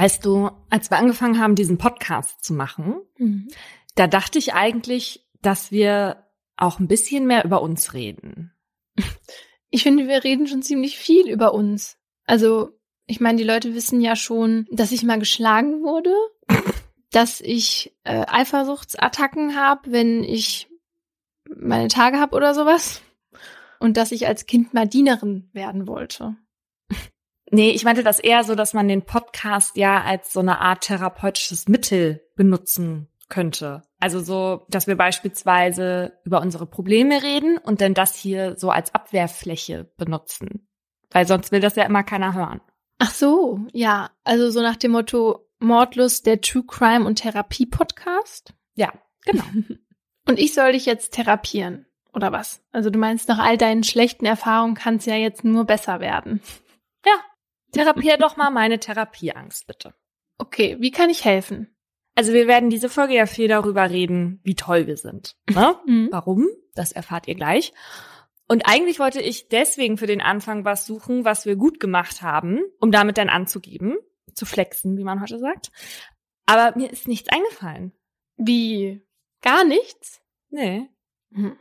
Weißt du, als wir angefangen haben, diesen Podcast zu machen, mhm. da dachte ich eigentlich, dass wir auch ein bisschen mehr über uns reden. Ich finde, wir reden schon ziemlich viel über uns. Also, ich meine, die Leute wissen ja schon, dass ich mal geschlagen wurde, dass ich äh, Eifersuchtsattacken habe, wenn ich meine Tage habe oder sowas. Und dass ich als Kind mal Dienerin werden wollte. Nee, ich meinte das eher so, dass man den Podcast ja als so eine Art therapeutisches Mittel benutzen könnte. Also so, dass wir beispielsweise über unsere Probleme reden und dann das hier so als Abwehrfläche benutzen. Weil sonst will das ja immer keiner hören. Ach so, ja. Also so nach dem Motto Mordlust, der True Crime und Therapie Podcast? Ja, genau. und ich soll dich jetzt therapieren, oder was? Also du meinst, nach all deinen schlechten Erfahrungen kann es ja jetzt nur besser werden. Ja, therapier doch mal meine Therapieangst, bitte. Okay, wie kann ich helfen? Also wir werden diese Folge ja viel darüber reden, wie toll wir sind. Ne? Mhm. Warum? Das erfahrt ihr gleich. Und eigentlich wollte ich deswegen für den Anfang was suchen, was wir gut gemacht haben, um damit dann anzugeben, zu flexen, wie man heute sagt. Aber mir ist nichts eingefallen. Wie? Gar nichts? Nee. Mhm.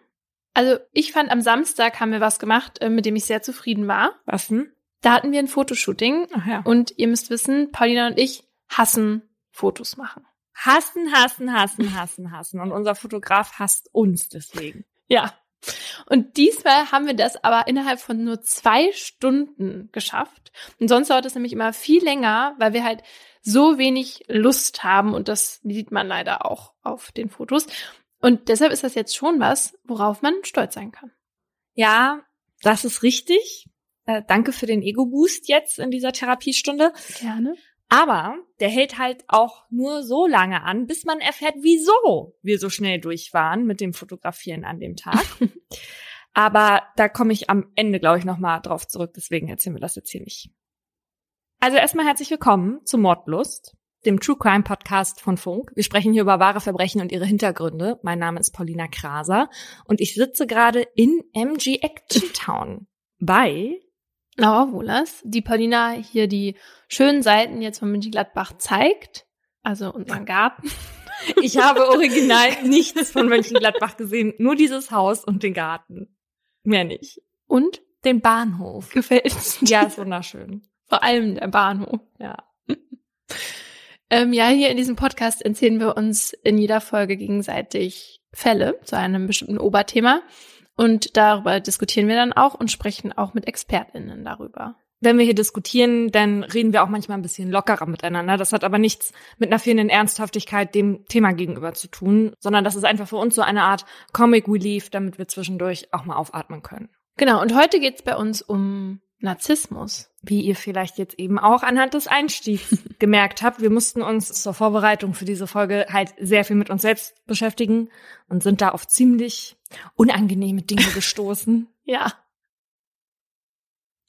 Also ich fand, am Samstag haben wir was gemacht, äh, mit dem ich sehr zufrieden war. Was denn? Da hatten wir ein Fotoshooting. Ja. Und ihr müsst wissen, Paulina und ich hassen Fotos machen hassen, hassen, hassen, hassen, hassen. Und unser Fotograf hasst uns deswegen. Ja. Und diesmal haben wir das aber innerhalb von nur zwei Stunden geschafft. Und sonst dauert es nämlich immer viel länger, weil wir halt so wenig Lust haben. Und das sieht man leider auch auf den Fotos. Und deshalb ist das jetzt schon was, worauf man stolz sein kann. Ja, das ist richtig. Äh, danke für den Ego-Boost jetzt in dieser Therapiestunde. Gerne. Aber der hält halt auch nur so lange an, bis man erfährt, wieso wir so schnell durch waren mit dem Fotografieren an dem Tag. Aber da komme ich am Ende, glaube ich, nochmal drauf zurück. Deswegen erzählen wir das jetzt hier nicht. Also erstmal herzlich willkommen zu Mordlust, dem True Crime Podcast von Funk. Wir sprechen hier über wahre Verbrechen und ihre Hintergründe. Mein Name ist Paulina Kraser und ich sitze gerade in MG Action Town bei Laura Wohlers, die Paulina hier die schönen Seiten jetzt von Mönchengladbach zeigt, also unseren Garten. Ich habe original nichts von Mönchengladbach gesehen, nur dieses Haus und den Garten. Mehr nicht. Und den Bahnhof. Gefällt's? Ja, ist wunderschön. Vor allem der Bahnhof. Ja. ähm, ja, hier in diesem Podcast erzählen wir uns in jeder Folge gegenseitig Fälle zu einem bestimmten Oberthema. Und darüber diskutieren wir dann auch und sprechen auch mit ExpertInnen darüber. Wenn wir hier diskutieren, dann reden wir auch manchmal ein bisschen lockerer miteinander. Das hat aber nichts mit einer fehlenden Ernsthaftigkeit dem Thema gegenüber zu tun, sondern das ist einfach für uns so eine Art Comic Relief, damit wir zwischendurch auch mal aufatmen können. Genau, und heute geht's bei uns um Narzissmus. Wie ihr vielleicht jetzt eben auch anhand des Einstiegs gemerkt habt, wir mussten uns zur Vorbereitung für diese Folge halt sehr viel mit uns selbst beschäftigen und sind da auf ziemlich unangenehme Dinge gestoßen. ja.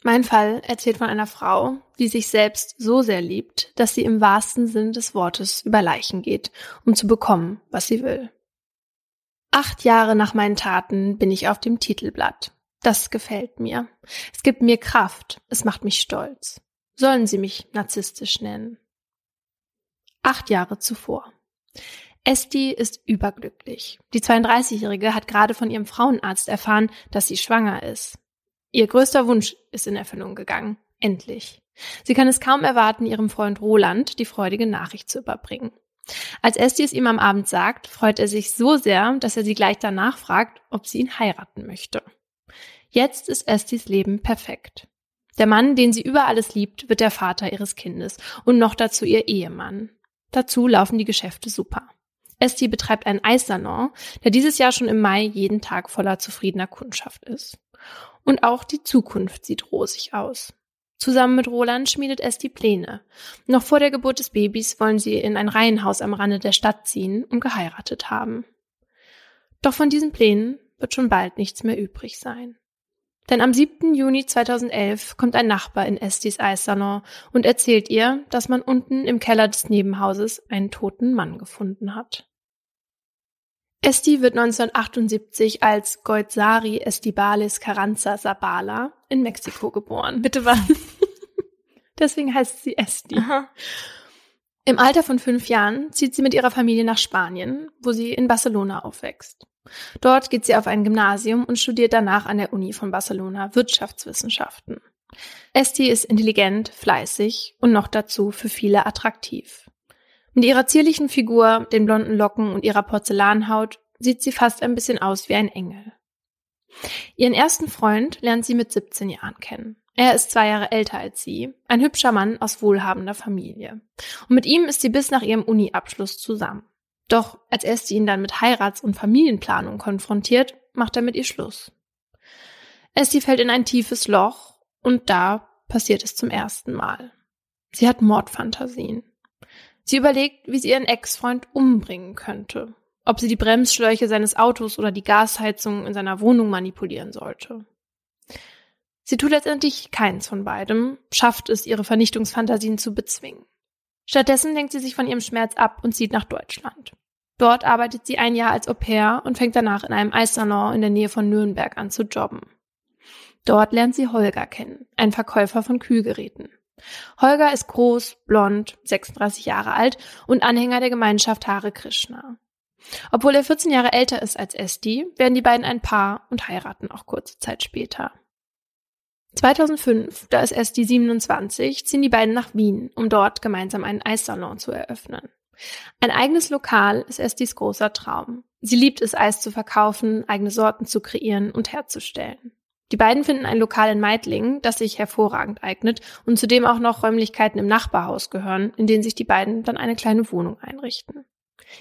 Mein Fall erzählt von einer Frau, die sich selbst so sehr liebt, dass sie im wahrsten Sinn des Wortes über Leichen geht, um zu bekommen, was sie will. Acht Jahre nach meinen Taten bin ich auf dem Titelblatt. Das gefällt mir. Es gibt mir Kraft. Es macht mich stolz. Sollen Sie mich narzisstisch nennen. Acht Jahre zuvor. Esti ist überglücklich. Die 32-Jährige hat gerade von ihrem Frauenarzt erfahren, dass sie schwanger ist. Ihr größter Wunsch ist in Erfüllung gegangen. Endlich. Sie kann es kaum erwarten, ihrem Freund Roland die freudige Nachricht zu überbringen. Als Esti es ihm am Abend sagt, freut er sich so sehr, dass er sie gleich danach fragt, ob sie ihn heiraten möchte. Jetzt ist Estis Leben perfekt. Der Mann, den sie über alles liebt, wird der Vater ihres Kindes und noch dazu ihr Ehemann. Dazu laufen die Geschäfte super. Esti betreibt einen Eissalon, der dieses Jahr schon im Mai jeden Tag voller zufriedener Kundschaft ist. Und auch die Zukunft sieht rosig aus. Zusammen mit Roland schmiedet Esti Pläne. Noch vor der Geburt des Babys wollen sie in ein Reihenhaus am Rande der Stadt ziehen und geheiratet haben. Doch von diesen Plänen wird schon bald nichts mehr übrig sein. Denn am 7. Juni 2011 kommt ein Nachbar in Estis Eissalon und erzählt ihr, dass man unten im Keller des Nebenhauses einen toten Mann gefunden hat. Esti wird 1978 als Goitzari Estibales Carranza Zabala in Mexiko geboren. Bitte was? Deswegen heißt sie Esti. Aha. Im Alter von fünf Jahren zieht sie mit ihrer Familie nach Spanien, wo sie in Barcelona aufwächst. Dort geht sie auf ein Gymnasium und studiert danach an der Uni von Barcelona Wirtschaftswissenschaften. Esti ist intelligent, fleißig und noch dazu für viele attraktiv. Mit ihrer zierlichen Figur, den blonden Locken und ihrer Porzellanhaut sieht sie fast ein bisschen aus wie ein Engel. Ihren ersten Freund lernt sie mit 17 Jahren kennen. Er ist zwei Jahre älter als sie, ein hübscher Mann aus wohlhabender Familie. Und mit ihm ist sie bis nach ihrem Uni-Abschluss zusammen. Doch als Esti ihn dann mit Heirats- und Familienplanung konfrontiert, macht er mit ihr Schluss. Esti fällt in ein tiefes Loch und da passiert es zum ersten Mal. Sie hat Mordfantasien. Sie überlegt, wie sie ihren Ex-Freund umbringen könnte, ob sie die Bremsschläuche seines Autos oder die Gasheizung in seiner Wohnung manipulieren sollte. Sie tut letztendlich keins von beidem, schafft es, ihre Vernichtungsfantasien zu bezwingen. Stattdessen lenkt sie sich von ihrem Schmerz ab und zieht nach Deutschland. Dort arbeitet sie ein Jahr als Au pair und fängt danach in einem Eissalon in der Nähe von Nürnberg an zu jobben. Dort lernt sie Holger kennen, einen Verkäufer von Kühlgeräten. Holger ist groß, blond, 36 Jahre alt und Anhänger der Gemeinschaft Hare Krishna. Obwohl er 14 Jahre älter ist als Esti, werden die beiden ein Paar und heiraten auch kurze Zeit später. 2005, da ist Esti 27, ziehen die beiden nach Wien, um dort gemeinsam einen Eissalon zu eröffnen. Ein eigenes Lokal ist Estis großer Traum. Sie liebt es, Eis zu verkaufen, eigene Sorten zu kreieren und herzustellen. Die beiden finden ein Lokal in Meidlingen, das sich hervorragend eignet und zudem auch noch Räumlichkeiten im Nachbarhaus gehören, in denen sich die beiden dann eine kleine Wohnung einrichten.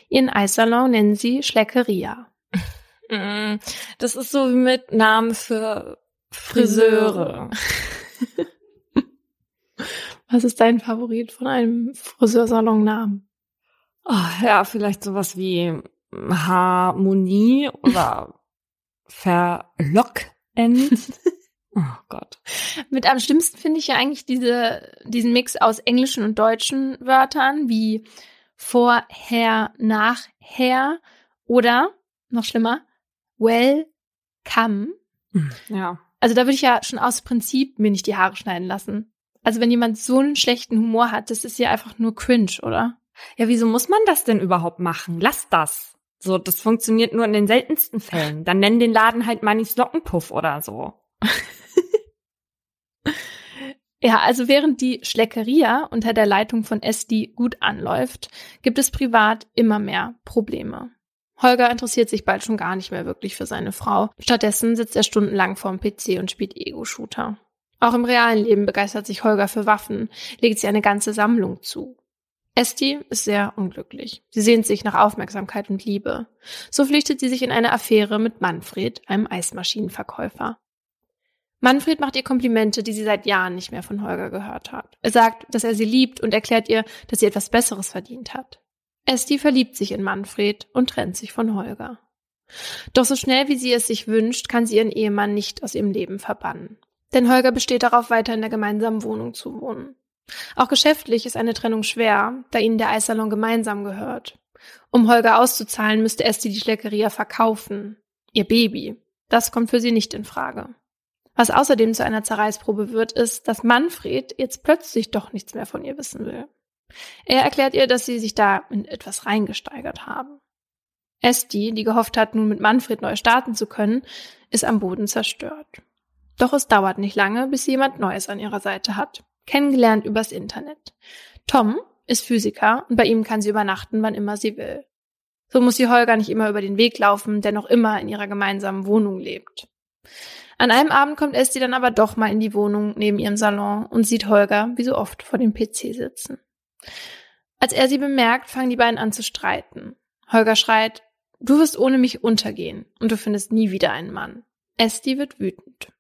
Ihren Eissalon nennen sie Schleckeria. Mm, das ist so wie mit Namen für Friseure. Was ist dein Favorit von einem Friseursalon-Namen? Oh, ja, vielleicht sowas wie Harmonie oder Verlockend. Oh Gott. Mit am schlimmsten finde ich ja eigentlich diese, diesen Mix aus englischen und deutschen Wörtern wie vorher, nachher oder noch schlimmer, welcome. Ja. Also da würde ich ja schon aus Prinzip mir nicht die Haare schneiden lassen. Also wenn jemand so einen schlechten Humor hat, das ist ja einfach nur cringe, oder? Ja, wieso muss man das denn überhaupt machen? Lass das. So, das funktioniert nur in den seltensten Fällen. Dann nennen den Laden halt Mannis Lockenpuff oder so. ja, also während die Schleckeria unter der Leitung von Esti gut anläuft, gibt es privat immer mehr Probleme. Holger interessiert sich bald schon gar nicht mehr wirklich für seine Frau. Stattdessen sitzt er stundenlang vorm PC und spielt Ego-Shooter. Auch im realen Leben begeistert sich Holger für Waffen, legt sie eine ganze Sammlung zu. Esti ist sehr unglücklich. Sie sehnt sich nach Aufmerksamkeit und Liebe. So flüchtet sie sich in eine Affäre mit Manfred, einem Eismaschinenverkäufer. Manfred macht ihr Komplimente, die sie seit Jahren nicht mehr von Holger gehört hat. Er sagt, dass er sie liebt und erklärt ihr, dass sie etwas Besseres verdient hat. Esti verliebt sich in Manfred und trennt sich von Holger. Doch so schnell wie sie es sich wünscht, kann sie ihren Ehemann nicht aus ihrem Leben verbannen. Denn Holger besteht darauf, weiter in der gemeinsamen Wohnung zu wohnen. Auch geschäftlich ist eine Trennung schwer, da ihnen der Eissalon gemeinsam gehört. Um Holger auszuzahlen, müsste Esti die Schleckeria verkaufen. Ihr Baby. Das kommt für sie nicht in Frage. Was außerdem zu einer Zerreißprobe wird, ist, dass Manfred jetzt plötzlich doch nichts mehr von ihr wissen will. Er erklärt ihr, dass sie sich da in etwas reingesteigert haben. Esti, die gehofft hat, nun mit Manfred neu starten zu können, ist am Boden zerstört. Doch es dauert nicht lange, bis sie jemand Neues an ihrer Seite hat. Kennengelernt übers Internet. Tom ist Physiker und bei ihm kann sie übernachten, wann immer sie will. So muss sie Holger nicht immer über den Weg laufen, der noch immer in ihrer gemeinsamen Wohnung lebt. An einem Abend kommt Esti dann aber doch mal in die Wohnung neben ihrem Salon und sieht Holger wie so oft vor dem PC sitzen. Als er sie bemerkt, fangen die beiden an zu streiten. Holger schreit, du wirst ohne mich untergehen und du findest nie wieder einen Mann. Esti wird wütend.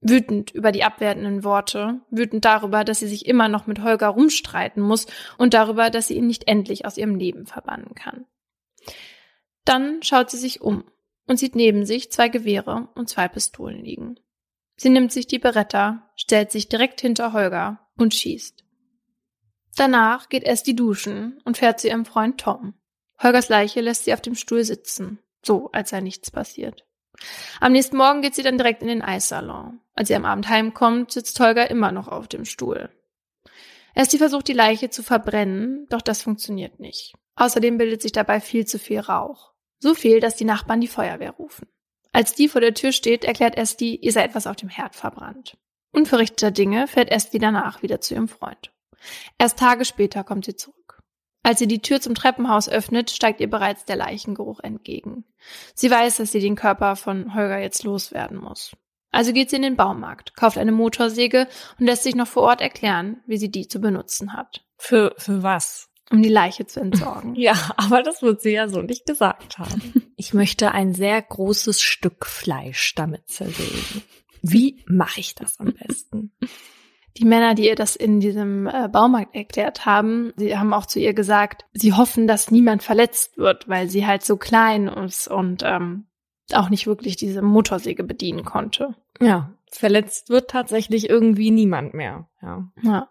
Wütend über die abwertenden Worte, wütend darüber, dass sie sich immer noch mit Holger rumstreiten muss und darüber, dass sie ihn nicht endlich aus ihrem Leben verbannen kann. Dann schaut sie sich um und sieht neben sich zwei Gewehre und zwei Pistolen liegen. Sie nimmt sich die Beretta, stellt sich direkt hinter Holger und schießt. Danach geht Esti duschen und fährt zu ihrem Freund Tom. Holgers Leiche lässt sie auf dem Stuhl sitzen, so als sei nichts passiert. Am nächsten Morgen geht sie dann direkt in den Eissalon. Als sie am Abend heimkommt, sitzt Holger immer noch auf dem Stuhl. Esti versucht die Leiche zu verbrennen, doch das funktioniert nicht. Außerdem bildet sich dabei viel zu viel Rauch. So viel, dass die Nachbarn die Feuerwehr rufen. Als die vor der Tür steht, erklärt Esti, ihr sei etwas auf dem Herd verbrannt. Unverrichteter Dinge fährt Esti danach wieder zu ihrem Freund. Erst Tage später kommt sie zurück. Als sie die Tür zum Treppenhaus öffnet, steigt ihr bereits der Leichengeruch entgegen. Sie weiß, dass sie den Körper von Holger jetzt loswerden muss. Also geht sie in den Baumarkt, kauft eine Motorsäge und lässt sich noch vor Ort erklären, wie sie die zu benutzen hat. Für, für was? Um die Leiche zu entsorgen. Ja, aber das wird sie ja so nicht gesagt haben. Ich möchte ein sehr großes Stück Fleisch damit zerlegen. Wie mache ich das am besten? Die Männer, die ihr das in diesem äh, Baumarkt erklärt haben, sie haben auch zu ihr gesagt, sie hoffen, dass niemand verletzt wird, weil sie halt so klein ist und ähm, auch nicht wirklich diese Motorsäge bedienen konnte. Ja, verletzt wird tatsächlich irgendwie niemand mehr. Ja. ja.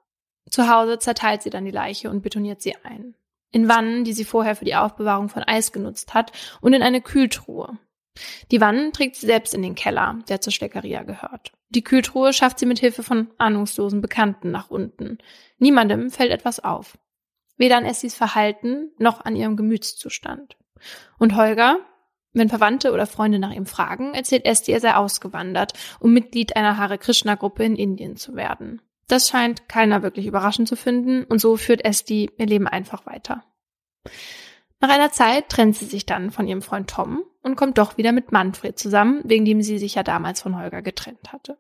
Zu Hause zerteilt sie dann die Leiche und betoniert sie ein. In Wannen, die sie vorher für die Aufbewahrung von Eis genutzt hat, und in eine Kühltruhe. Die Wannen trägt sie selbst in den Keller, der zur Schleckeria gehört. Die Kühltruhe schafft sie mit Hilfe von ahnungslosen Bekannten nach unten. Niemandem fällt etwas auf. Weder an Essis Verhalten noch an ihrem Gemütszustand. Und Holger, wenn Verwandte oder Freunde nach ihm fragen, erzählt Esti, er sei ausgewandert, um Mitglied einer Hare Krishna Gruppe in Indien zu werden. Das scheint keiner wirklich überraschend zu finden und so führt Esti ihr Leben einfach weiter. Nach einer Zeit trennt sie sich dann von ihrem Freund Tom und kommt doch wieder mit Manfred zusammen, wegen dem sie sich ja damals von Holger getrennt hatte.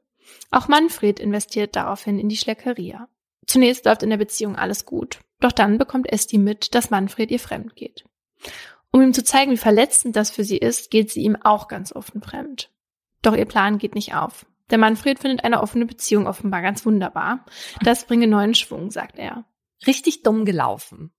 Auch Manfred investiert daraufhin in die Schleckeria. Zunächst läuft in der Beziehung alles gut, doch dann bekommt Esti mit, dass Manfred ihr fremd geht. Um ihm zu zeigen, wie verletzend das für sie ist, geht sie ihm auch ganz offen fremd. Doch ihr Plan geht nicht auf. Der Manfred findet eine offene Beziehung offenbar ganz wunderbar. Das bringe neuen Schwung, sagt er. Richtig dumm gelaufen.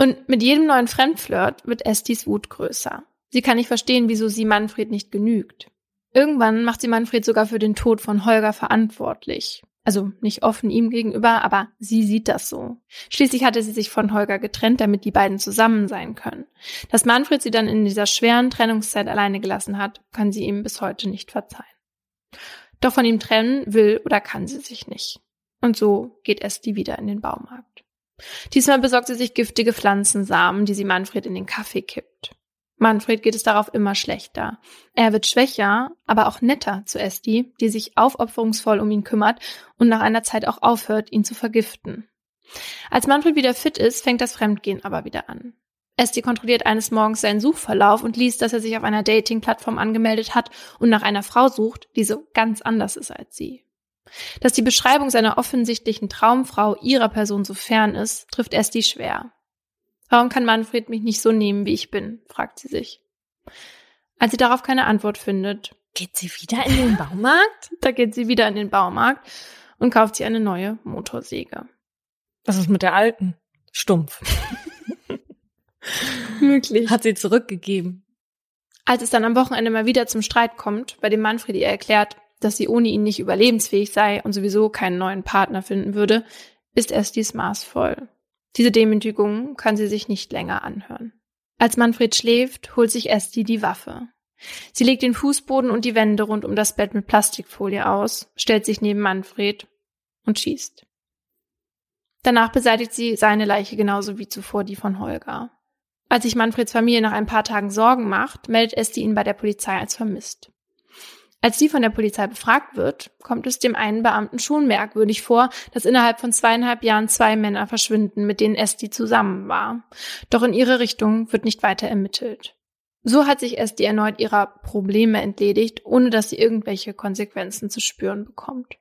Und mit jedem neuen Fremdflirt wird Estis Wut größer. Sie kann nicht verstehen, wieso sie Manfred nicht genügt. Irgendwann macht sie Manfred sogar für den Tod von Holger verantwortlich. Also nicht offen ihm gegenüber, aber sie sieht das so. Schließlich hatte sie sich von Holger getrennt, damit die beiden zusammen sein können. Dass Manfred sie dann in dieser schweren Trennungszeit alleine gelassen hat, kann sie ihm bis heute nicht verzeihen. Doch von ihm trennen will oder kann sie sich nicht. Und so geht Esti wieder in den Baumarkt. Diesmal besorgt sie sich giftige Pflanzensamen, die sie Manfred in den Kaffee kippt. Manfred geht es darauf immer schlechter. Er wird schwächer, aber auch netter zu Esti, die sich aufopferungsvoll um ihn kümmert und nach einer Zeit auch aufhört, ihn zu vergiften. Als Manfred wieder fit ist, fängt das Fremdgehen aber wieder an. Esti kontrolliert eines Morgens seinen Suchverlauf und liest, dass er sich auf einer Dating-Plattform angemeldet hat und nach einer Frau sucht, die so ganz anders ist als sie. Dass die Beschreibung seiner offensichtlichen Traumfrau ihrer Person so fern ist, trifft Esti schwer. Warum kann Manfred mich nicht so nehmen, wie ich bin? fragt sie sich. Als sie darauf keine Antwort findet, geht sie wieder in den Baumarkt? da geht sie wieder in den Baumarkt und kauft sie eine neue Motorsäge. Was ist mit der alten? Stumpf. Möglich. Hat sie zurückgegeben. Als es dann am Wochenende mal wieder zum Streit kommt, bei dem Manfred ihr erklärt, dass sie ohne ihn nicht überlebensfähig sei und sowieso keinen neuen Partner finden würde, ist Estis maßvoll. Diese Demütigung kann sie sich nicht länger anhören. Als Manfred schläft, holt sich Esti die Waffe. Sie legt den Fußboden und die Wände rund um das Bett mit Plastikfolie aus, stellt sich neben Manfred und schießt. Danach beseitigt sie seine Leiche genauso wie zuvor die von Holger. Als sich Manfreds Familie nach ein paar Tagen Sorgen macht, meldet Esti ihn bei der Polizei als vermisst. Als sie von der Polizei befragt wird, kommt es dem einen Beamten schon merkwürdig vor, dass innerhalb von zweieinhalb Jahren zwei Männer verschwinden, mit denen Esti zusammen war. Doch in ihre Richtung wird nicht weiter ermittelt. So hat sich Esti erneut ihrer Probleme entledigt, ohne dass sie irgendwelche Konsequenzen zu spüren bekommt.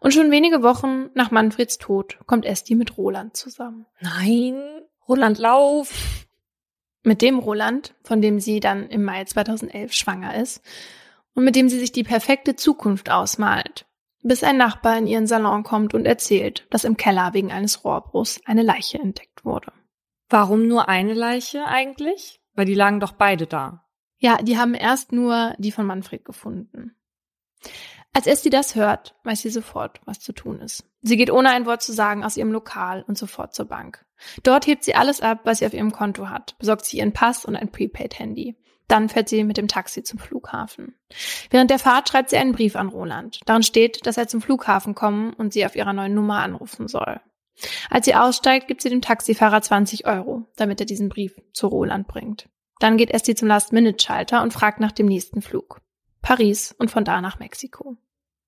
Und schon wenige Wochen nach Manfreds Tod kommt Esti mit Roland zusammen. Nein, Roland Lauf. Mit dem Roland, von dem sie dann im Mai 2011 schwanger ist, und mit dem sie sich die perfekte Zukunft ausmalt, bis ein Nachbar in ihren Salon kommt und erzählt, dass im Keller wegen eines Rohrbruchs eine Leiche entdeckt wurde. Warum nur eine Leiche eigentlich? Weil die lagen doch beide da. Ja, die haben erst nur die von Manfred gefunden. Als Esti das hört, weiß sie sofort, was zu tun ist. Sie geht ohne ein Wort zu sagen aus ihrem Lokal und sofort zur Bank. Dort hebt sie alles ab, was sie auf ihrem Konto hat, besorgt sie ihren Pass und ein Prepaid-Handy. Dann fährt sie mit dem Taxi zum Flughafen. Während der Fahrt schreibt sie einen Brief an Roland. Darin steht, dass er zum Flughafen kommen und sie auf ihrer neuen Nummer anrufen soll. Als sie aussteigt, gibt sie dem Taxifahrer 20 Euro, damit er diesen Brief zu Roland bringt. Dann geht Esti zum Last-Minute-Schalter und fragt nach dem nächsten Flug. Paris und von da nach Mexiko.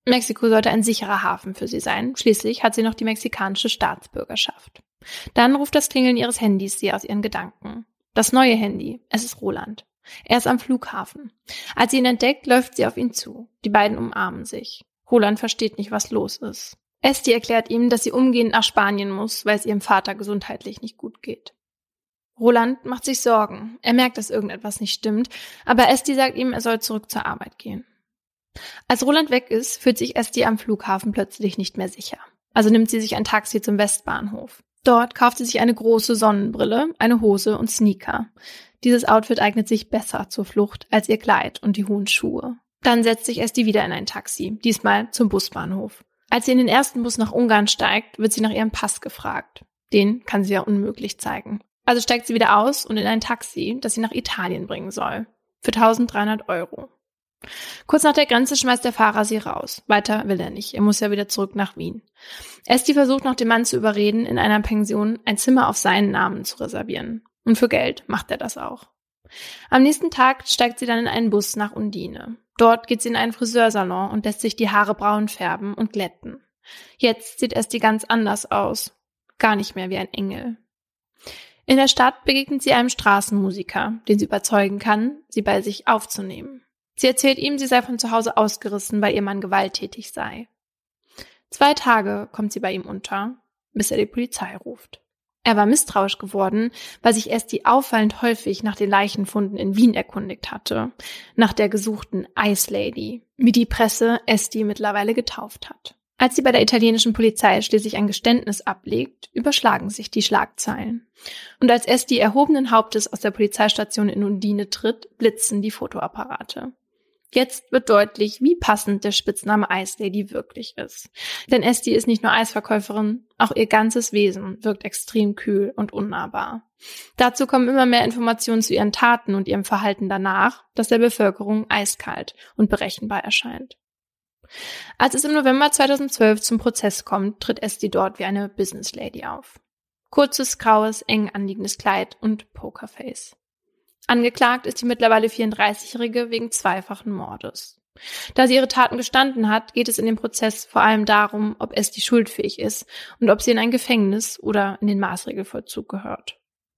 Mexiko sollte ein sicherer Hafen für sie sein. Schließlich hat sie noch die mexikanische Staatsbürgerschaft. Dann ruft das Klingeln ihres Handys sie aus ihren Gedanken. Das neue Handy. Es ist Roland. Er ist am Flughafen. Als sie ihn entdeckt, läuft sie auf ihn zu. Die beiden umarmen sich. Roland versteht nicht, was los ist. Esti erklärt ihm, dass sie umgehend nach Spanien muss, weil es ihrem Vater gesundheitlich nicht gut geht. Roland macht sich Sorgen. Er merkt, dass irgendetwas nicht stimmt, aber Esti sagt ihm, er soll zurück zur Arbeit gehen. Als Roland weg ist, fühlt sich Esti am Flughafen plötzlich nicht mehr sicher. Also nimmt sie sich ein Taxi zum Westbahnhof. Dort kauft sie sich eine große Sonnenbrille, eine Hose und Sneaker. Dieses Outfit eignet sich besser zur Flucht als ihr Kleid und die hohen Schuhe. Dann setzt sich Esti wieder in ein Taxi, diesmal zum Busbahnhof. Als sie in den ersten Bus nach Ungarn steigt, wird sie nach ihrem Pass gefragt. Den kann sie ja unmöglich zeigen. Also steigt sie wieder aus und in ein Taxi, das sie nach Italien bringen soll. Für 1300 Euro. Kurz nach der Grenze schmeißt der Fahrer sie raus. Weiter will er nicht. Er muss ja wieder zurück nach Wien. Esti versucht noch den Mann zu überreden, in einer Pension ein Zimmer auf seinen Namen zu reservieren. Und für Geld macht er das auch. Am nächsten Tag steigt sie dann in einen Bus nach Undine. Dort geht sie in einen Friseursalon und lässt sich die Haare braun färben und glätten. Jetzt sieht Esti ganz anders aus. Gar nicht mehr wie ein Engel. In der Stadt begegnet sie einem Straßenmusiker, den sie überzeugen kann, sie bei sich aufzunehmen. Sie erzählt ihm, sie sei von zu Hause ausgerissen, weil ihr Mann gewalttätig sei. Zwei Tage kommt sie bei ihm unter, bis er die Polizei ruft. Er war misstrauisch geworden, weil sich Esti auffallend häufig nach den Leichenfunden in Wien erkundigt hatte, nach der gesuchten Ice Lady, wie die Presse Esti mittlerweile getauft hat. Als sie bei der italienischen Polizei schließlich ein Geständnis ablegt, überschlagen sich die Schlagzeilen. Und als Esti erhobenen Hauptes aus der Polizeistation in Undine tritt, blitzen die Fotoapparate. Jetzt wird deutlich, wie passend der Spitzname Ice Lady wirklich ist. Denn Esti ist nicht nur Eisverkäuferin, auch ihr ganzes Wesen wirkt extrem kühl und unnahbar. Dazu kommen immer mehr Informationen zu ihren Taten und ihrem Verhalten danach, das der Bevölkerung eiskalt und berechenbar erscheint. Als es im November 2012 zum Prozess kommt, tritt Esti dort wie eine Business Lady auf. Kurzes, graues, eng anliegendes Kleid und Pokerface. Angeklagt ist die mittlerweile 34-Jährige wegen zweifachen Mordes. Da sie ihre Taten gestanden hat, geht es in dem Prozess vor allem darum, ob Esti schuldfähig ist und ob sie in ein Gefängnis oder in den Maßregelvollzug gehört.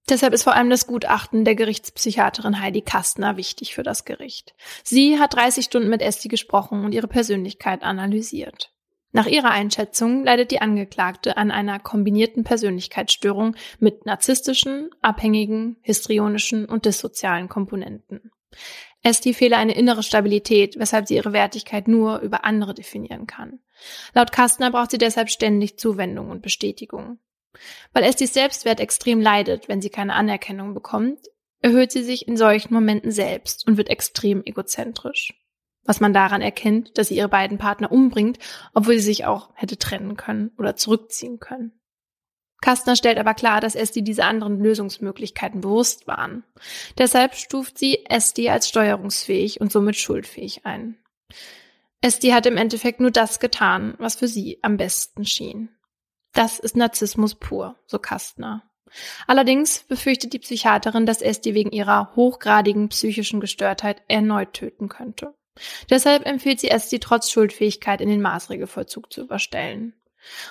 Deshalb ist vor allem das Gutachten der Gerichtspsychiaterin Heidi Kastner wichtig für das Gericht. Sie hat 30 Stunden mit Esti gesprochen und ihre Persönlichkeit analysiert. Nach ihrer Einschätzung leidet die Angeklagte an einer kombinierten Persönlichkeitsstörung mit narzisstischen, abhängigen, histrionischen und dissozialen Komponenten. Esti fehle eine innere Stabilität, weshalb sie ihre Wertigkeit nur über andere definieren kann. Laut Kastner braucht sie deshalb ständig Zuwendung und Bestätigung. Weil Estis Selbstwert extrem leidet, wenn sie keine Anerkennung bekommt, erhöht sie sich in solchen Momenten selbst und wird extrem egozentrisch was man daran erkennt, dass sie ihre beiden Partner umbringt, obwohl sie sich auch hätte trennen können oder zurückziehen können. Kastner stellt aber klar, dass Esti diese anderen Lösungsmöglichkeiten bewusst waren. Deshalb stuft sie Esti als steuerungsfähig und somit schuldfähig ein. Esti hat im Endeffekt nur das getan, was für sie am besten schien. Das ist Narzissmus pur, so Kastner. Allerdings befürchtet die Psychiaterin, dass Esti wegen ihrer hochgradigen psychischen Gestörtheit erneut töten könnte. Deshalb empfiehlt sie es, sie trotz Schuldfähigkeit in den Maßregelvollzug zu überstellen.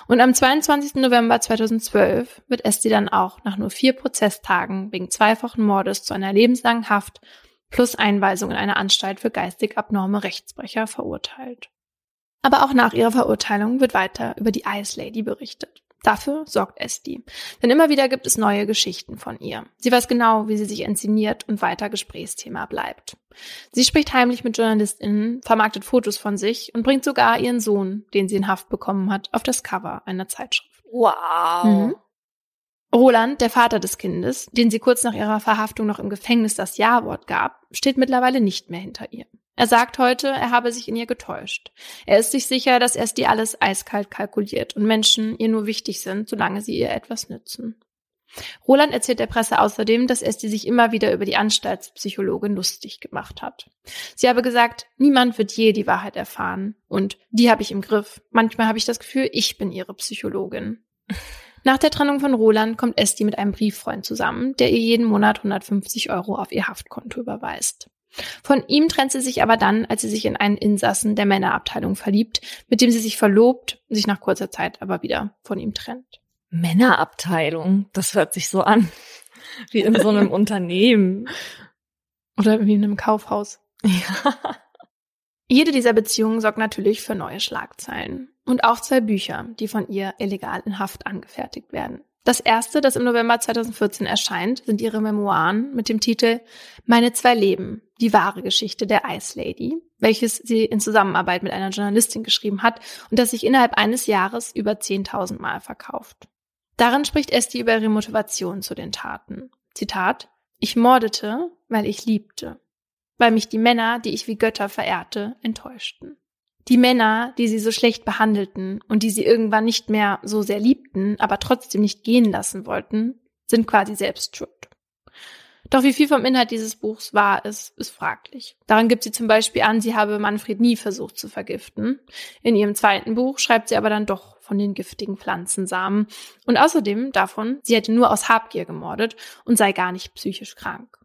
Und am 22. November 2012 wird Esti dann auch nach nur vier Prozesstagen wegen zweifachen Mordes zu einer lebenslangen Haft plus Einweisung in eine Anstalt für geistig abnorme Rechtsbrecher verurteilt. Aber auch nach ihrer Verurteilung wird weiter über die Ice Lady berichtet. Dafür sorgt Esti. Denn immer wieder gibt es neue Geschichten von ihr. Sie weiß genau, wie sie sich inszeniert und weiter Gesprächsthema bleibt. Sie spricht heimlich mit JournalistInnen, vermarktet Fotos von sich und bringt sogar ihren Sohn, den sie in Haft bekommen hat, auf das Cover einer Zeitschrift. Wow. Mhm. Roland, der Vater des Kindes, den sie kurz nach ihrer Verhaftung noch im Gefängnis das Ja-Wort gab, steht mittlerweile nicht mehr hinter ihr. Er sagt heute, er habe sich in ihr getäuscht. Er ist sich sicher, dass Esti alles eiskalt kalkuliert und Menschen ihr nur wichtig sind, solange sie ihr etwas nützen. Roland erzählt der Presse außerdem, dass Esti sich immer wieder über die Anstaltspsychologin lustig gemacht hat. Sie habe gesagt, niemand wird je die Wahrheit erfahren und die habe ich im Griff. Manchmal habe ich das Gefühl, ich bin ihre Psychologin. Nach der Trennung von Roland kommt Esti mit einem Brieffreund zusammen, der ihr jeden Monat 150 Euro auf ihr Haftkonto überweist. Von ihm trennt sie sich aber dann, als sie sich in einen Insassen der Männerabteilung verliebt, mit dem sie sich verlobt, sich nach kurzer Zeit aber wieder von ihm trennt. Männerabteilung, das hört sich so an, wie in so einem Unternehmen. Oder wie in einem Kaufhaus. Ja. Jede dieser Beziehungen sorgt natürlich für neue Schlagzeilen. Und auch zwei Bücher, die von ihr illegal in Haft angefertigt werden. Das erste, das im November 2014 erscheint, sind ihre Memoiren mit dem Titel Meine zwei Leben, die wahre Geschichte der Ice Lady, welches sie in Zusammenarbeit mit einer Journalistin geschrieben hat und das sich innerhalb eines Jahres über 10.000 Mal verkauft. Darin spricht Esti über ihre Motivation zu den Taten. Zitat, ich mordete, weil ich liebte, weil mich die Männer, die ich wie Götter verehrte, enttäuschten. Die Männer, die sie so schlecht behandelten und die sie irgendwann nicht mehr so sehr liebten, aber trotzdem nicht gehen lassen wollten, sind quasi selbst schuld. Doch wie viel vom Inhalt dieses Buchs wahr ist, ist fraglich. Daran gibt sie zum Beispiel an, sie habe Manfred nie versucht zu vergiften. In ihrem zweiten Buch schreibt sie aber dann doch von den giftigen Pflanzensamen und außerdem davon, sie hätte nur aus Habgier gemordet und sei gar nicht psychisch krank.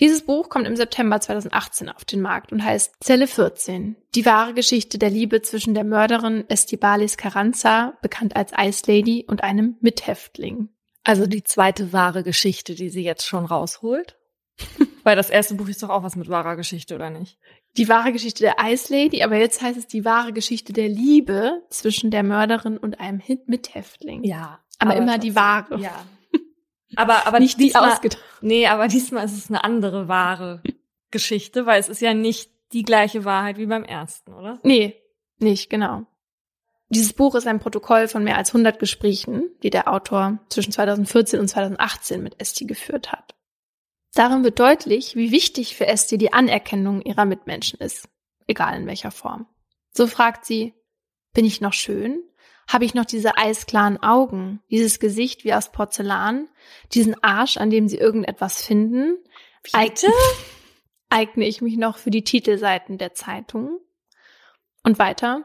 Dieses Buch kommt im September 2018 auf den Markt und heißt Zelle 14. Die wahre Geschichte der Liebe zwischen der Mörderin Estibalis Carranza, bekannt als Ice Lady, und einem Mithäftling. Also die zweite wahre Geschichte, die sie jetzt schon rausholt. Weil das erste Buch ist doch auch was mit wahrer Geschichte, oder nicht? Die wahre Geschichte der Ice Lady, aber jetzt heißt es die wahre Geschichte der Liebe zwischen der Mörderin und einem Mithäftling. Ja. Aber, aber immer die wahre. Ja. Aber, aber nicht diesmal, die ausgedacht. Nee, aber diesmal ist es eine andere wahre Geschichte, weil es ist ja nicht die gleiche Wahrheit wie beim ersten, oder? Nee, nicht, genau. Dieses Buch ist ein Protokoll von mehr als 100 Gesprächen, die der Autor zwischen 2014 und 2018 mit Esti geführt hat. Darin wird deutlich, wie wichtig für Esti die Anerkennung ihrer Mitmenschen ist, egal in welcher Form. So fragt sie, bin ich noch schön? Habe ich noch diese eisklaren Augen, dieses Gesicht wie aus Porzellan, diesen Arsch, an dem sie irgendetwas finden. Bitte? Eigne ich mich noch für die Titelseiten der Zeitung? Und weiter.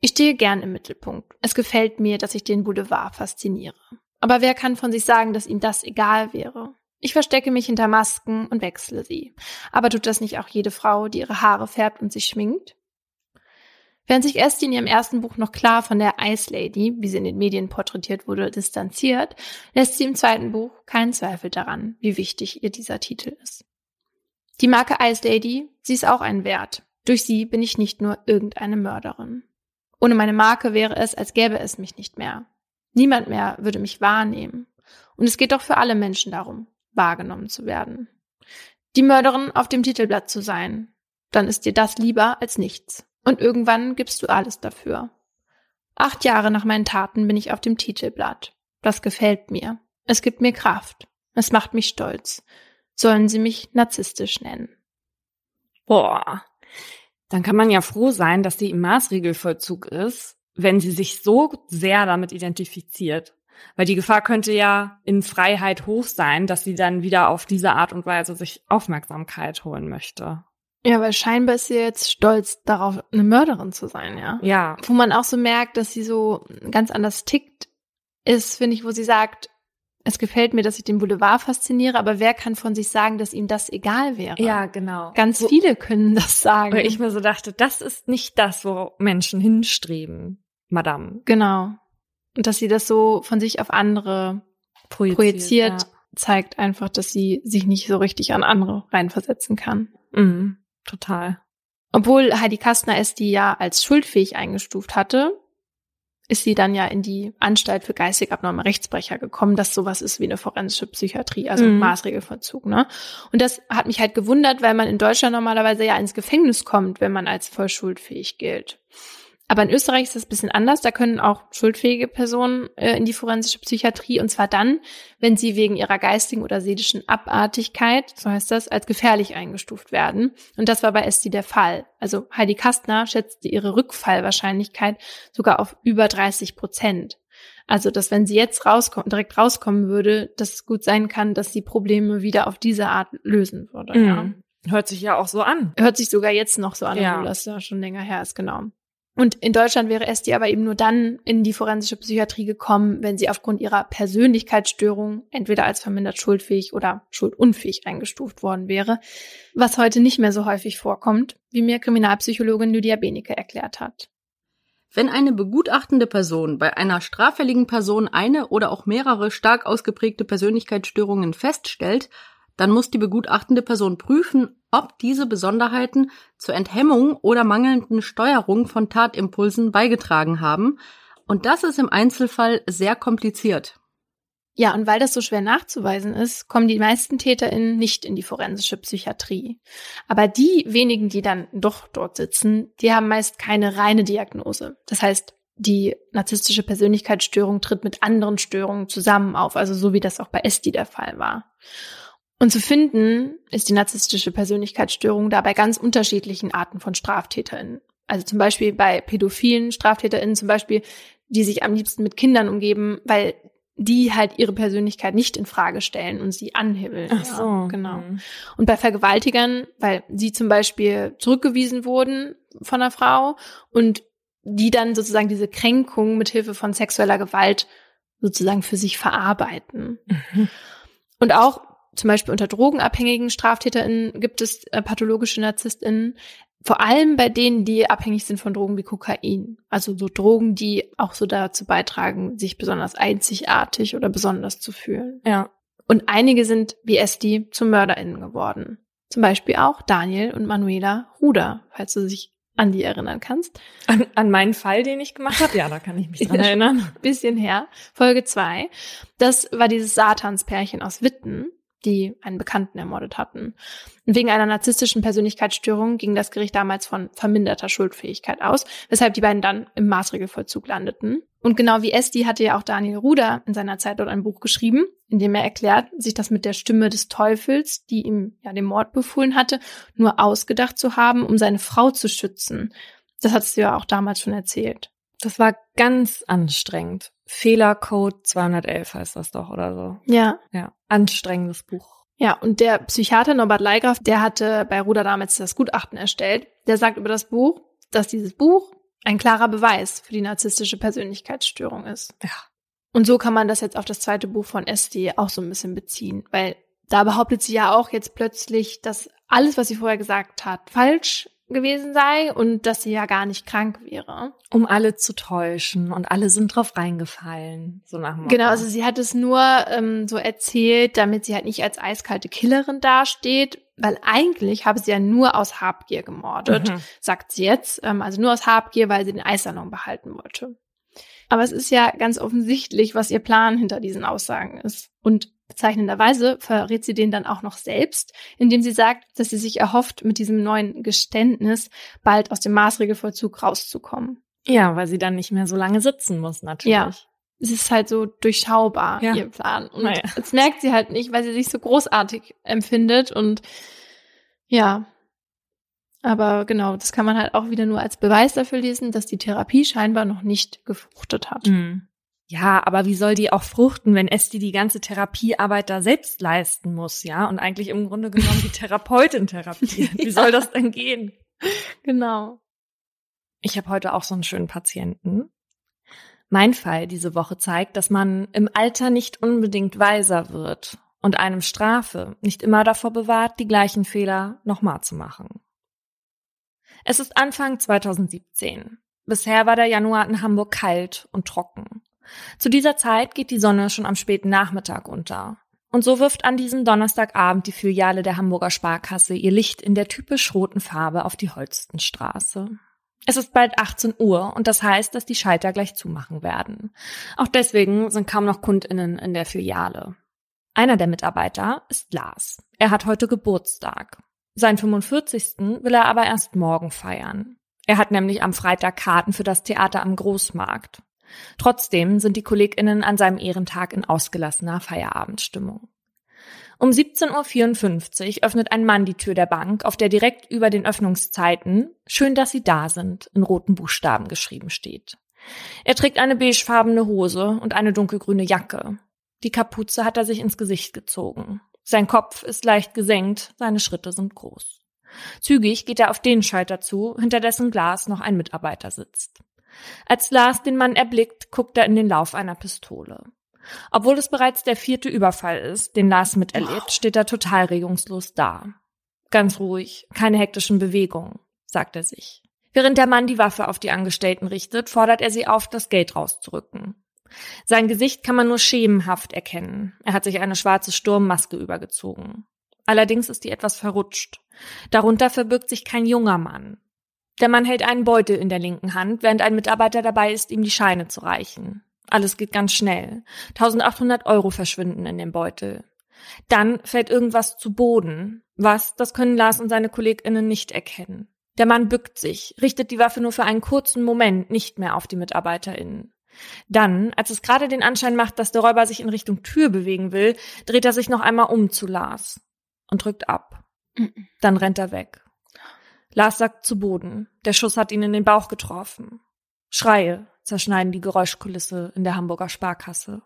Ich stehe gern im Mittelpunkt. Es gefällt mir, dass ich den Boulevard fasziniere. Aber wer kann von sich sagen, dass ihm das egal wäre? Ich verstecke mich hinter Masken und wechsle sie. Aber tut das nicht auch jede Frau, die ihre Haare färbt und sich schminkt? Während sich Esti in ihrem ersten Buch noch klar von der Ice Lady, wie sie in den Medien porträtiert wurde, distanziert, lässt sie im zweiten Buch keinen Zweifel daran, wie wichtig ihr dieser Titel ist. Die Marke Ice Lady, sie ist auch ein Wert. Durch sie bin ich nicht nur irgendeine Mörderin. Ohne meine Marke wäre es, als gäbe es mich nicht mehr. Niemand mehr würde mich wahrnehmen. Und es geht doch für alle Menschen darum, wahrgenommen zu werden. Die Mörderin auf dem Titelblatt zu sein, dann ist dir das lieber als nichts. Und irgendwann gibst du alles dafür. Acht Jahre nach meinen Taten bin ich auf dem Titelblatt. Das gefällt mir. Es gibt mir Kraft. Es macht mich stolz. Sollen sie mich narzisstisch nennen. Boah. Dann kann man ja froh sein, dass sie im Maßregelvollzug ist, wenn sie sich so sehr damit identifiziert. Weil die Gefahr könnte ja in Freiheit hoch sein, dass sie dann wieder auf diese Art und Weise sich Aufmerksamkeit holen möchte. Ja, weil scheinbar ist sie jetzt stolz darauf, eine Mörderin zu sein, ja. Ja. Wo man auch so merkt, dass sie so ganz anders tickt, ist, finde ich, wo sie sagt, es gefällt mir, dass ich den Boulevard fasziniere, aber wer kann von sich sagen, dass ihm das egal wäre? Ja, genau. Ganz viele können das sagen. Weil ich mir so dachte, das ist nicht das, wo Menschen hinstreben, Madame. Genau. Und dass sie das so von sich auf andere projiziert, projiziert ja. zeigt einfach, dass sie sich nicht so richtig an andere reinversetzen kann. Mhm. Total. Obwohl Heidi Kastner es die ja als schuldfähig eingestuft hatte, ist sie dann ja in die Anstalt für geistig abnorme Rechtsbrecher gekommen, dass sowas ist wie eine forensische Psychiatrie, also mhm. Maßregelvollzug, ne? Und das hat mich halt gewundert, weil man in Deutschland normalerweise ja ins Gefängnis kommt, wenn man als voll schuldfähig gilt. Aber in Österreich ist das ein bisschen anders. Da können auch schuldfähige Personen äh, in die forensische Psychiatrie und zwar dann, wenn sie wegen ihrer geistigen oder seelischen Abartigkeit, so heißt das, als gefährlich eingestuft werden. Und das war bei Esti der Fall. Also Heidi Kastner schätzte ihre Rückfallwahrscheinlichkeit sogar auf über 30 Prozent. Also, dass wenn sie jetzt rauskommen, direkt rauskommen würde, dass es gut sein kann, dass sie Probleme wieder auf diese Art lösen würde. Mhm. Ja. Hört sich ja auch so an. Hört sich sogar jetzt noch so an, ja. obwohl das ja schon länger her ist, genau. Und in Deutschland wäre Esti aber eben nur dann in die forensische Psychiatrie gekommen, wenn sie aufgrund ihrer Persönlichkeitsstörung entweder als vermindert schuldfähig oder schuldunfähig eingestuft worden wäre, was heute nicht mehr so häufig vorkommt, wie mir Kriminalpsychologin Lydia Benecke erklärt hat. Wenn eine begutachtende Person bei einer straffälligen Person eine oder auch mehrere stark ausgeprägte Persönlichkeitsstörungen feststellt, dann muss die begutachtende Person prüfen, ob diese Besonderheiten zur Enthemmung oder mangelnden Steuerung von Tatimpulsen beigetragen haben. Und das ist im Einzelfall sehr kompliziert. Ja, und weil das so schwer nachzuweisen ist, kommen die meisten TäterInnen nicht in die forensische Psychiatrie. Aber die wenigen, die dann doch dort sitzen, die haben meist keine reine Diagnose. Das heißt, die narzisstische Persönlichkeitsstörung tritt mit anderen Störungen zusammen auf, also so wie das auch bei Esti der Fall war. Und zu finden ist die narzisstische Persönlichkeitsstörung da bei ganz unterschiedlichen Arten von StraftäterInnen. Also zum Beispiel bei pädophilen StraftäterInnen zum Beispiel, die sich am liebsten mit Kindern umgeben, weil die halt ihre Persönlichkeit nicht in Frage stellen und sie anhibbeln. Ach so. Ja, genau. Mhm. Und bei Vergewaltigern, weil sie zum Beispiel zurückgewiesen wurden von einer Frau und die dann sozusagen diese Kränkung mit Hilfe von sexueller Gewalt sozusagen für sich verarbeiten. Mhm. Und auch zum Beispiel unter drogenabhängigen StraftäterInnen gibt es äh, pathologische NarzisstInnen, vor allem bei denen, die abhängig sind von Drogen wie Kokain. Also so Drogen, die auch so dazu beitragen, sich besonders einzigartig oder besonders zu fühlen. Ja. Und einige sind, wie Esti, zu MörderInnen geworden. Zum Beispiel auch Daniel und Manuela Ruder, falls du dich an die erinnern kannst. An, an meinen Fall, den ich gemacht habe? Ja, da kann ich mich dran erinnern. Bisschen her. Folge zwei. Das war dieses Satanspärchen aus Witten die einen Bekannten ermordet hatten. Und wegen einer narzisstischen Persönlichkeitsstörung ging das Gericht damals von verminderter Schuldfähigkeit aus, weshalb die beiden dann im Maßregelvollzug landeten. Und genau wie Esti hatte ja auch Daniel Ruder in seiner Zeit dort ein Buch geschrieben, in dem er erklärt, sich das mit der Stimme des Teufels, die ihm ja den Mord befohlen hatte, nur ausgedacht zu haben, um seine Frau zu schützen. Das hattest du ja auch damals schon erzählt. Das war ganz anstrengend. Fehlercode 211 heißt das doch oder so. Ja. Ja, anstrengendes Buch. Ja, und der Psychiater Norbert Leigraf, der hatte bei Ruder damals das Gutachten erstellt. Der sagt über das Buch, dass dieses Buch ein klarer Beweis für die narzisstische Persönlichkeitsstörung ist. Ja. Und so kann man das jetzt auf das zweite Buch von SD auch so ein bisschen beziehen, weil da behauptet sie ja auch jetzt plötzlich, dass alles, was sie vorher gesagt hat, falsch gewesen sei und dass sie ja gar nicht krank wäre. Um alle zu täuschen und alle sind drauf reingefallen, so nach dem Genau, also sie hat es nur ähm, so erzählt, damit sie halt nicht als eiskalte Killerin dasteht, weil eigentlich habe sie ja nur aus Habgier gemordet, mhm. sagt sie jetzt. Ähm, also nur aus Habgier, weil sie den Eissalon behalten wollte. Aber es ist ja ganz offensichtlich, was ihr Plan hinter diesen Aussagen ist. Und Bezeichnenderweise verrät sie den dann auch noch selbst, indem sie sagt, dass sie sich erhofft, mit diesem neuen Geständnis bald aus dem Maßregelvollzug rauszukommen. Ja, weil sie dann nicht mehr so lange sitzen muss, natürlich. Ja. Es ist halt so durchschaubar, ja. ihr Plan. Und naja. das merkt sie halt nicht, weil sie sich so großartig empfindet und ja. Aber genau, das kann man halt auch wieder nur als Beweis dafür lesen, dass die Therapie scheinbar noch nicht gefruchtet hat. Mhm. Ja, aber wie soll die auch fruchten, wenn Esti die ganze Therapiearbeit da selbst leisten muss, ja? Und eigentlich im Grunde genommen die Therapeutin therapiert. Wie soll das denn gehen? Genau. Ich habe heute auch so einen schönen Patienten. Mein Fall diese Woche zeigt, dass man im Alter nicht unbedingt weiser wird und einem Strafe nicht immer davor bewahrt, die gleichen Fehler nochmal zu machen. Es ist Anfang 2017. Bisher war der Januar in Hamburg kalt und trocken. Zu dieser Zeit geht die Sonne schon am späten Nachmittag unter. Und so wirft an diesem Donnerstagabend die Filiale der Hamburger Sparkasse ihr Licht in der typisch roten Farbe auf die Holstenstraße. Es ist bald 18 Uhr und das heißt, dass die Schalter gleich zumachen werden. Auch deswegen sind kaum noch Kundinnen in der Filiale. Einer der Mitarbeiter ist Lars. Er hat heute Geburtstag. Sein 45. will er aber erst morgen feiern. Er hat nämlich am Freitag Karten für das Theater am Großmarkt. Trotzdem sind die KollegInnen an seinem Ehrentag in ausgelassener Feierabendstimmung. Um 17.54 Uhr öffnet ein Mann die Tür der Bank, auf der direkt über den Öffnungszeiten Schön, dass Sie da sind in roten Buchstaben geschrieben steht. Er trägt eine beigefarbene Hose und eine dunkelgrüne Jacke. Die Kapuze hat er sich ins Gesicht gezogen. Sein Kopf ist leicht gesenkt, seine Schritte sind groß. Zügig geht er auf den Schalter zu, hinter dessen Glas noch ein Mitarbeiter sitzt. Als Lars den Mann erblickt, guckt er in den Lauf einer Pistole. Obwohl es bereits der vierte Überfall ist, den Lars miterlebt, steht er total regungslos da. Ganz ruhig, keine hektischen Bewegungen, sagt er sich. Während der Mann die Waffe auf die Angestellten richtet, fordert er sie auf, das Geld rauszurücken. Sein Gesicht kann man nur schemenhaft erkennen. Er hat sich eine schwarze Sturmmaske übergezogen. Allerdings ist die etwas verrutscht. Darunter verbirgt sich kein junger Mann. Der Mann hält einen Beutel in der linken Hand, während ein Mitarbeiter dabei ist, ihm die Scheine zu reichen. Alles geht ganz schnell. 1800 Euro verschwinden in dem Beutel. Dann fällt irgendwas zu Boden. Was, das können Lars und seine KollegInnen nicht erkennen. Der Mann bückt sich, richtet die Waffe nur für einen kurzen Moment nicht mehr auf die MitarbeiterInnen. Dann, als es gerade den Anschein macht, dass der Räuber sich in Richtung Tür bewegen will, dreht er sich noch einmal um zu Lars und drückt ab. Dann rennt er weg. Lars sackt zu Boden. Der Schuss hat ihn in den Bauch getroffen. Schreie zerschneiden die Geräuschkulisse in der Hamburger Sparkasse.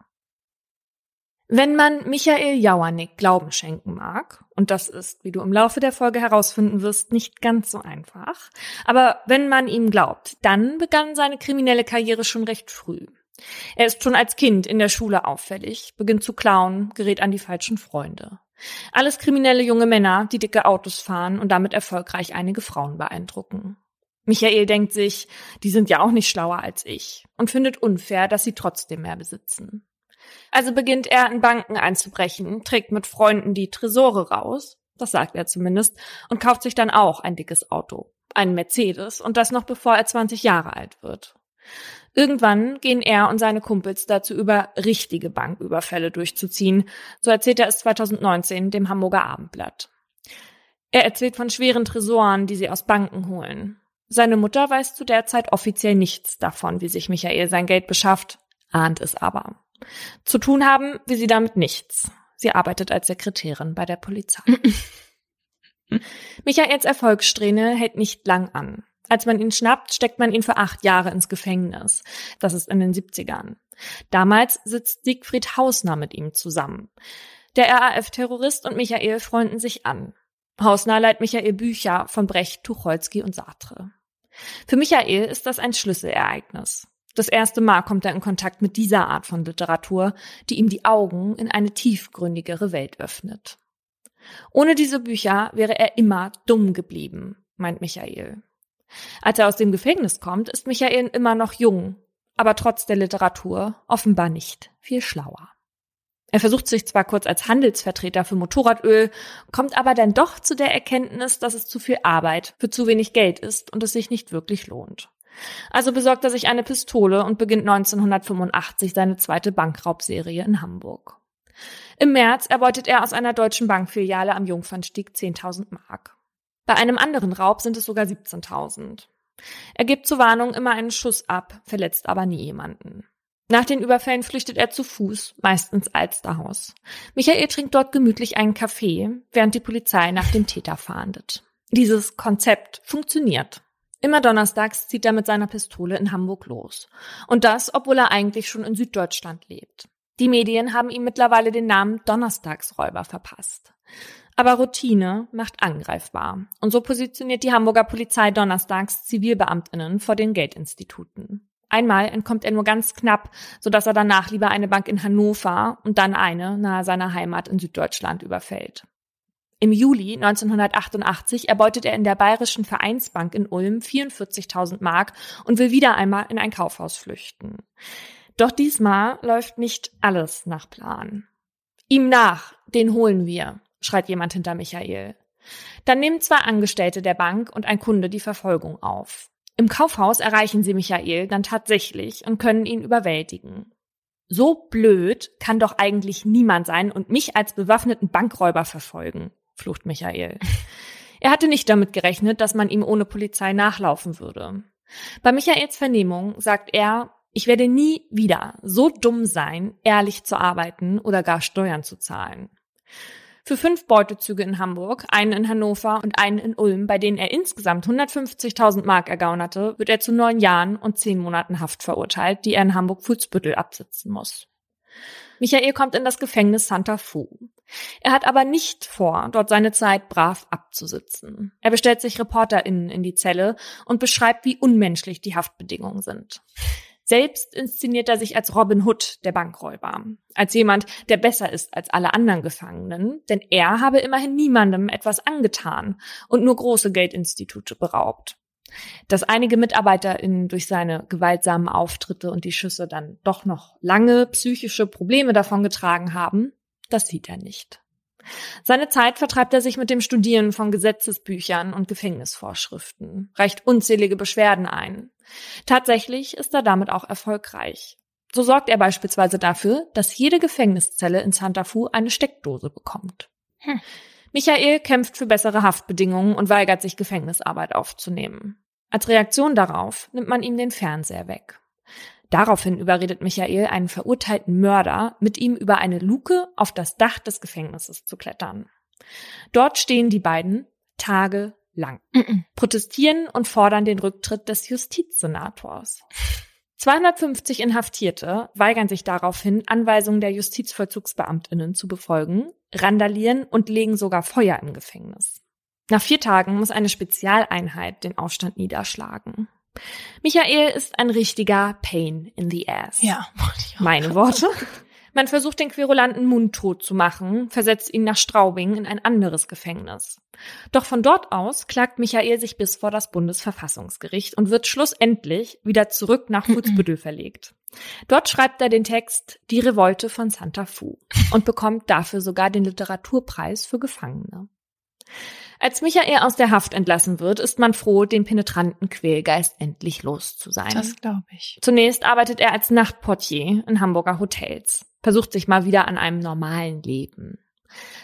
Wenn man Michael Jauernick Glauben schenken mag, und das ist, wie du im Laufe der Folge herausfinden wirst, nicht ganz so einfach, aber wenn man ihm glaubt, dann begann seine kriminelle Karriere schon recht früh. Er ist schon als Kind in der Schule auffällig, beginnt zu klauen, gerät an die falschen Freunde. Alles kriminelle junge Männer, die dicke Autos fahren und damit erfolgreich einige Frauen beeindrucken. Michael denkt sich, die sind ja auch nicht schlauer als ich und findet unfair, dass sie trotzdem mehr besitzen. Also beginnt er in Banken einzubrechen, trägt mit Freunden die Tresore raus, das sagt er zumindest, und kauft sich dann auch ein dickes Auto, einen Mercedes, und das noch bevor er 20 Jahre alt wird. Irgendwann gehen er und seine Kumpels dazu über, richtige Banküberfälle durchzuziehen. So erzählt er es 2019 dem Hamburger Abendblatt. Er erzählt von schweren Tresoren, die sie aus Banken holen. Seine Mutter weiß zu der Zeit offiziell nichts davon, wie sich Michael sein Geld beschafft, ahnt es aber. Zu tun haben wie sie damit nichts. Sie arbeitet als Sekretärin bei der Polizei. Michaels Erfolgssträhne hält nicht lang an. Als man ihn schnappt, steckt man ihn für acht Jahre ins Gefängnis. Das ist in den 70ern. Damals sitzt Siegfried Hausner mit ihm zusammen. Der RAF-Terrorist und Michael freunden sich an. Hausner leiht Michael Bücher von Brecht, Tucholsky und Sartre. Für Michael ist das ein Schlüsselereignis. Das erste Mal kommt er in Kontakt mit dieser Art von Literatur, die ihm die Augen in eine tiefgründigere Welt öffnet. Ohne diese Bücher wäre er immer dumm geblieben, meint Michael. Als er aus dem Gefängnis kommt, ist Michael immer noch jung, aber trotz der Literatur offenbar nicht viel schlauer. Er versucht sich zwar kurz als Handelsvertreter für Motorradöl, kommt aber dann doch zu der Erkenntnis, dass es zu viel Arbeit für zu wenig Geld ist und es sich nicht wirklich lohnt. Also besorgt er sich eine Pistole und beginnt 1985 seine zweite Bankraubserie in Hamburg. Im März erbeutet er aus einer deutschen Bankfiliale am Jungfernstieg 10.000 Mark. Bei einem anderen Raub sind es sogar 17.000. Er gibt zur Warnung immer einen Schuss ab, verletzt aber nie jemanden. Nach den Überfällen flüchtet er zu Fuß, meist ins Alsterhaus. Michael trinkt dort gemütlich einen Kaffee, während die Polizei nach dem Täter fahndet. Dieses Konzept funktioniert. Immer donnerstags zieht er mit seiner Pistole in Hamburg los. Und das, obwohl er eigentlich schon in Süddeutschland lebt. Die Medien haben ihm mittlerweile den Namen Donnerstagsräuber verpasst. Aber Routine macht angreifbar. Und so positioniert die Hamburger Polizei donnerstags Zivilbeamtinnen vor den Geldinstituten. Einmal entkommt er nur ganz knapp, sodass er danach lieber eine Bank in Hannover und dann eine nahe seiner Heimat in Süddeutschland überfällt. Im Juli 1988 erbeutet er in der Bayerischen Vereinsbank in Ulm 44.000 Mark und will wieder einmal in ein Kaufhaus flüchten. Doch diesmal läuft nicht alles nach Plan. Ihm nach, den holen wir, schreit jemand hinter Michael. Dann nehmen zwei Angestellte der Bank und ein Kunde die Verfolgung auf. Im Kaufhaus erreichen sie Michael dann tatsächlich und können ihn überwältigen. So blöd kann doch eigentlich niemand sein und mich als bewaffneten Bankräuber verfolgen, flucht Michael. Er hatte nicht damit gerechnet, dass man ihm ohne Polizei nachlaufen würde. Bei Michaels Vernehmung sagt er, ich werde nie wieder so dumm sein, ehrlich zu arbeiten oder gar Steuern zu zahlen. Für fünf Beutezüge in Hamburg, einen in Hannover und einen in Ulm, bei denen er insgesamt 150.000 Mark ergaunerte, wird er zu neun Jahren und zehn Monaten Haft verurteilt, die er in Hamburg-Fuhlsbüttel absitzen muss. Michael kommt in das Gefängnis Santa Fu. Er hat aber nicht vor, dort seine Zeit brav abzusitzen. Er bestellt sich ReporterInnen in die Zelle und beschreibt, wie unmenschlich die Haftbedingungen sind. Selbst inszeniert er sich als Robin Hood, der Bankräuber. Als jemand, der besser ist als alle anderen Gefangenen, denn er habe immerhin niemandem etwas angetan und nur große Geldinstitute beraubt. Dass einige MitarbeiterInnen durch seine gewaltsamen Auftritte und die Schüsse dann doch noch lange psychische Probleme davongetragen haben, das sieht er nicht. Seine Zeit vertreibt er sich mit dem Studieren von Gesetzesbüchern und Gefängnisvorschriften, reicht unzählige Beschwerden ein. Tatsächlich ist er damit auch erfolgreich. So sorgt er beispielsweise dafür, dass jede Gefängniszelle in Santa Fu eine Steckdose bekommt. Hm. Michael kämpft für bessere Haftbedingungen und weigert sich, Gefängnisarbeit aufzunehmen. Als Reaktion darauf nimmt man ihm den Fernseher weg. Daraufhin überredet Michael einen verurteilten Mörder, mit ihm über eine Luke auf das Dach des Gefängnisses zu klettern. Dort stehen die beiden tagelang, protestieren und fordern den Rücktritt des Justizsenators. 250 Inhaftierte weigern sich daraufhin, Anweisungen der Justizvollzugsbeamtinnen zu befolgen, randalieren und legen sogar Feuer im Gefängnis. Nach vier Tagen muss eine Spezialeinheit den Aufstand niederschlagen. Michael ist ein richtiger Pain in the Ass. Ja, meine Worte. Man versucht den Querulanten mundtot zu machen, versetzt ihn nach Straubing in ein anderes Gefängnis. Doch von dort aus klagt Michael sich bis vor das Bundesverfassungsgericht und wird schlussendlich wieder zurück nach Futzbüttel verlegt. Dort schreibt er den Text Die Revolte von Santa Fu und bekommt dafür sogar den Literaturpreis für Gefangene. Als Michael aus der Haft entlassen wird, ist man froh, den penetranten Quälgeist endlich los zu sein. Das glaube ich. Zunächst arbeitet er als Nachtportier in Hamburger Hotels, versucht sich mal wieder an einem normalen Leben.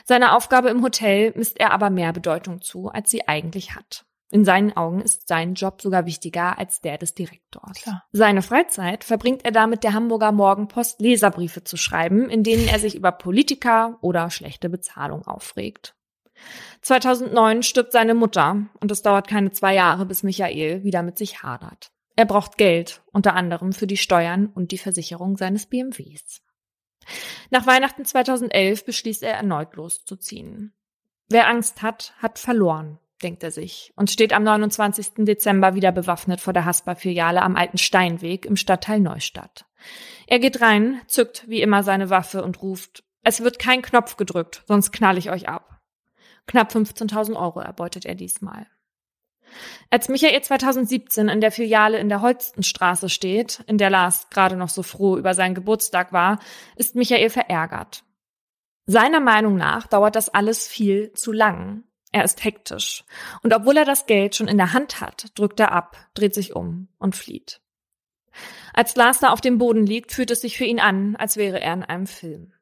Seiner Aufgabe im Hotel misst er aber mehr Bedeutung zu, als sie eigentlich hat. In seinen Augen ist sein Job sogar wichtiger als der des Direktors. Klar. Seine Freizeit verbringt er damit, der Hamburger Morgenpost Leserbriefe zu schreiben, in denen er sich über Politiker oder schlechte Bezahlung aufregt. 2009 stirbt seine Mutter und es dauert keine zwei Jahre, bis Michael wieder mit sich hadert. Er braucht Geld, unter anderem für die Steuern und die Versicherung seines BMWs. Nach Weihnachten 2011 beschließt er erneut loszuziehen. Wer Angst hat, hat verloren, denkt er sich und steht am 29. Dezember wieder bewaffnet vor der Haspa-Filiale am alten Steinweg im Stadtteil Neustadt. Er geht rein, zückt wie immer seine Waffe und ruft, es wird kein Knopf gedrückt, sonst knall ich euch ab. Knapp 15.000 Euro erbeutet er diesmal. Als Michael 2017 in der Filiale in der Holstenstraße steht, in der Lars gerade noch so froh über seinen Geburtstag war, ist Michael verärgert. Seiner Meinung nach dauert das alles viel zu lang. Er ist hektisch. Und obwohl er das Geld schon in der Hand hat, drückt er ab, dreht sich um und flieht. Als Lars da auf dem Boden liegt, fühlt es sich für ihn an, als wäre er in einem Film.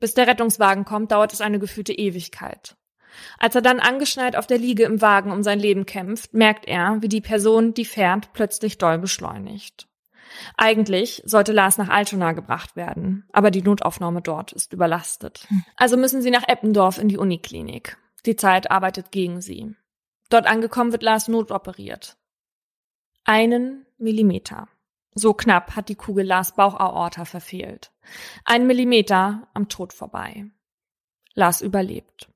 Bis der Rettungswagen kommt, dauert es eine gefühlte Ewigkeit. Als er dann angeschnallt auf der Liege im Wagen um sein Leben kämpft, merkt er, wie die Person, die fährt, plötzlich doll beschleunigt. Eigentlich sollte Lars nach Altona gebracht werden, aber die Notaufnahme dort ist überlastet. Hm. Also müssen sie nach Eppendorf in die Uniklinik. Die Zeit arbeitet gegen sie. Dort angekommen wird Lars notoperiert. Einen Millimeter. So knapp hat die Kugel Lars Bauchaorta verfehlt. Ein Millimeter am Tod vorbei. Lars überlebt.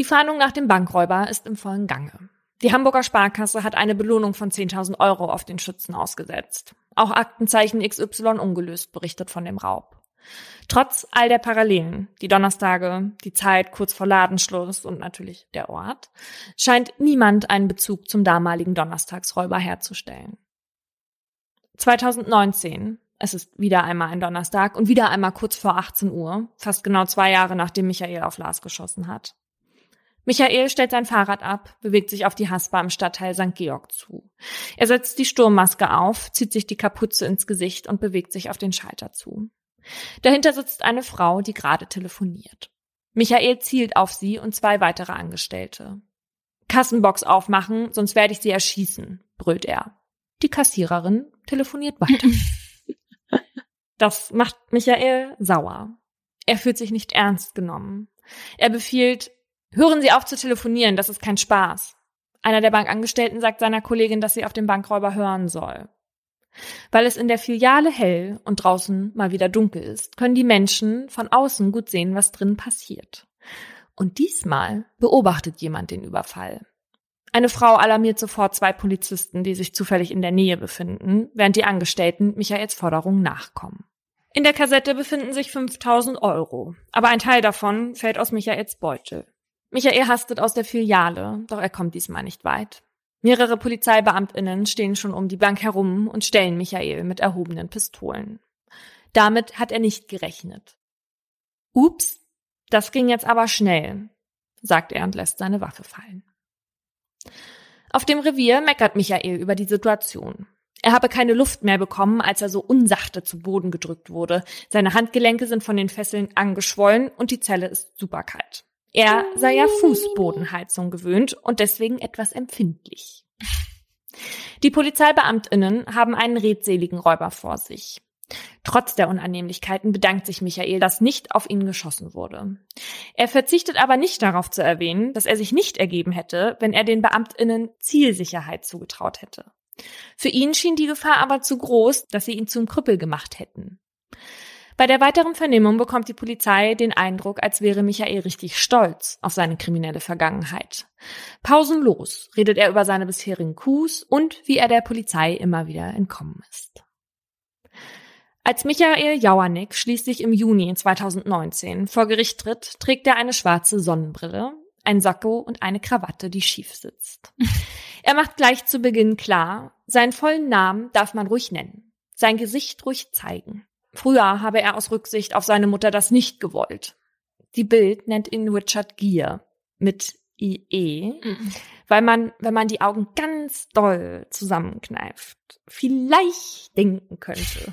Die Fahndung nach dem Bankräuber ist im vollen Gange. Die Hamburger Sparkasse hat eine Belohnung von 10.000 Euro auf den Schützen ausgesetzt. Auch Aktenzeichen XY ungelöst berichtet von dem Raub. Trotz all der Parallelen, die Donnerstage, die Zeit kurz vor Ladenschluss und natürlich der Ort, scheint niemand einen Bezug zum damaligen Donnerstagsräuber herzustellen. 2019, es ist wieder einmal ein Donnerstag und wieder einmal kurz vor 18 Uhr, fast genau zwei Jahre nachdem Michael auf Lars geschossen hat, Michael stellt sein Fahrrad ab, bewegt sich auf die Haspa im Stadtteil St. Georg zu. Er setzt die Sturmmaske auf, zieht sich die Kapuze ins Gesicht und bewegt sich auf den Schalter zu. Dahinter sitzt eine Frau, die gerade telefoniert. Michael zielt auf sie und zwei weitere Angestellte. Kassenbox aufmachen, sonst werde ich sie erschießen, brüllt er. Die Kassiererin telefoniert weiter. Das macht Michael sauer. Er fühlt sich nicht ernst genommen. Er befiehlt, Hören Sie auf zu telefonieren, das ist kein Spaß. Einer der Bankangestellten sagt seiner Kollegin, dass sie auf den Bankräuber hören soll. Weil es in der Filiale hell und draußen mal wieder dunkel ist, können die Menschen von außen gut sehen, was drin passiert. Und diesmal beobachtet jemand den Überfall. Eine Frau alarmiert sofort zwei Polizisten, die sich zufällig in der Nähe befinden, während die Angestellten Michaels Forderungen nachkommen. In der Kassette befinden sich 5000 Euro, aber ein Teil davon fällt aus Michaels Beutel. Michael hastet aus der Filiale, doch er kommt diesmal nicht weit. Mehrere Polizeibeamtinnen stehen schon um die Bank herum und stellen Michael mit erhobenen Pistolen. Damit hat er nicht gerechnet. Ups, das ging jetzt aber schnell, sagt er und lässt seine Waffe fallen. Auf dem Revier meckert Michael über die Situation. Er habe keine Luft mehr bekommen, als er so unsachte zu Boden gedrückt wurde. Seine Handgelenke sind von den Fesseln angeschwollen und die Zelle ist superkalt. Er sei ja Fußbodenheizung gewöhnt und deswegen etwas empfindlich. Die Polizeibeamtinnen haben einen redseligen Räuber vor sich. Trotz der Unannehmlichkeiten bedankt sich Michael, dass nicht auf ihn geschossen wurde. Er verzichtet aber nicht darauf zu erwähnen, dass er sich nicht ergeben hätte, wenn er den Beamtinnen Zielsicherheit zugetraut hätte. Für ihn schien die Gefahr aber zu groß, dass sie ihn zum Krüppel gemacht hätten. Bei der weiteren Vernehmung bekommt die Polizei den Eindruck, als wäre Michael richtig stolz auf seine kriminelle Vergangenheit. Pausenlos redet er über seine bisherigen Coups und wie er der Polizei immer wieder entkommen ist. Als Michael Jauernick schließlich im Juni 2019 vor Gericht tritt, trägt er eine schwarze Sonnenbrille, ein Sakko und eine Krawatte, die schief sitzt. Er macht gleich zu Beginn klar, seinen vollen Namen darf man ruhig nennen, sein Gesicht ruhig zeigen. Früher habe er aus Rücksicht auf seine Mutter das nicht gewollt. Die Bild nennt ihn Richard Gere mit IE, mhm. weil man, wenn man die Augen ganz doll zusammenkneift, vielleicht denken könnte,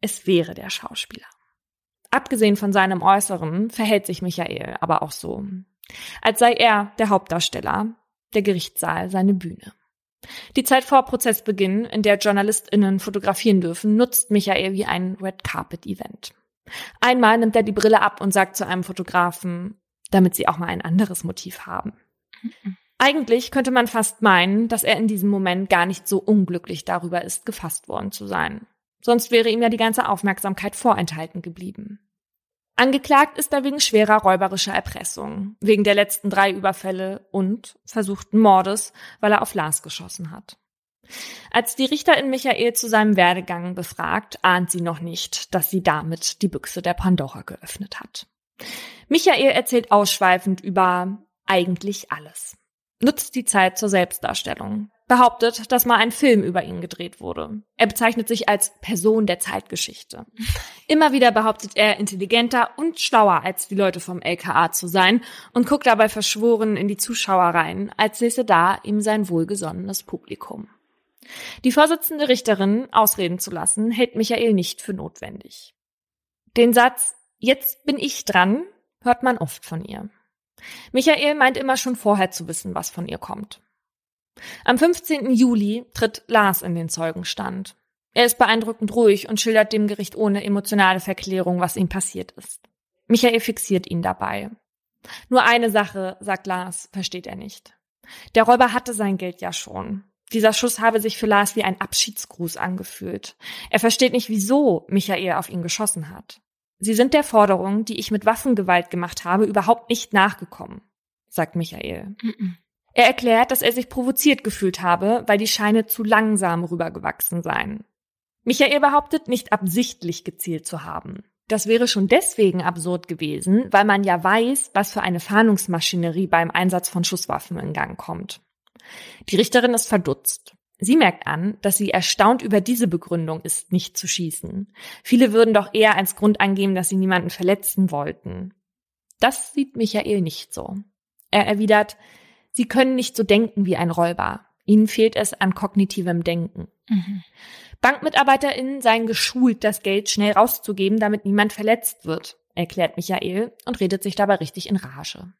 es wäre der Schauspieler. Abgesehen von seinem Äußeren verhält sich Michael aber auch so, als sei er der Hauptdarsteller, der Gerichtssaal seine Bühne. Die Zeit vor Prozessbeginn, in der JournalistInnen fotografieren dürfen, nutzt Michael wie ein Red Carpet Event. Einmal nimmt er die Brille ab und sagt zu einem Fotografen, damit sie auch mal ein anderes Motiv haben. Eigentlich könnte man fast meinen, dass er in diesem Moment gar nicht so unglücklich darüber ist, gefasst worden zu sein. Sonst wäre ihm ja die ganze Aufmerksamkeit vorenthalten geblieben. Angeklagt ist er wegen schwerer räuberischer Erpressung, wegen der letzten drei Überfälle und versuchten Mordes, weil er auf Lars geschossen hat. Als die Richterin Michael zu seinem Werdegang befragt, ahnt sie noch nicht, dass sie damit die Büchse der Pandora geöffnet hat. Michael erzählt ausschweifend über eigentlich alles. Nutzt die Zeit zur Selbstdarstellung, behauptet, dass mal ein Film über ihn gedreht wurde. Er bezeichnet sich als Person der Zeitgeschichte. Immer wieder behauptet er, intelligenter und schlauer als die Leute vom LKA zu sein und guckt dabei verschworen in die Zuschauer rein, als säße da ihm sein wohlgesonnenes Publikum. Die Vorsitzende Richterin ausreden zu lassen, hält Michael nicht für notwendig. Den Satz, jetzt bin ich dran, hört man oft von ihr. Michael meint immer schon vorher zu wissen, was von ihr kommt. Am 15. Juli tritt Lars in den Zeugenstand. Er ist beeindruckend ruhig und schildert dem Gericht ohne emotionale Verklärung, was ihm passiert ist. Michael fixiert ihn dabei. Nur eine Sache, sagt Lars, versteht er nicht. Der Räuber hatte sein Geld ja schon. Dieser Schuss habe sich für Lars wie ein Abschiedsgruß angefühlt. Er versteht nicht, wieso Michael auf ihn geschossen hat. Sie sind der Forderung, die ich mit Waffengewalt gemacht habe, überhaupt nicht nachgekommen, sagt Michael. Mm -mm. Er erklärt, dass er sich provoziert gefühlt habe, weil die Scheine zu langsam rübergewachsen seien. Michael behauptet, nicht absichtlich gezielt zu haben. Das wäre schon deswegen absurd gewesen, weil man ja weiß, was für eine Fahndungsmaschinerie beim Einsatz von Schusswaffen in Gang kommt. Die Richterin ist verdutzt. Sie merkt an, dass sie erstaunt über diese Begründung ist, nicht zu schießen. Viele würden doch eher als Grund angeben, dass sie niemanden verletzen wollten. Das sieht Michael nicht so. Er erwidert, Sie können nicht so denken wie ein Räuber. Ihnen fehlt es an kognitivem Denken. Mhm. BankmitarbeiterInnen seien geschult, das Geld schnell rauszugeben, damit niemand verletzt wird, erklärt Michael und redet sich dabei richtig in Rage.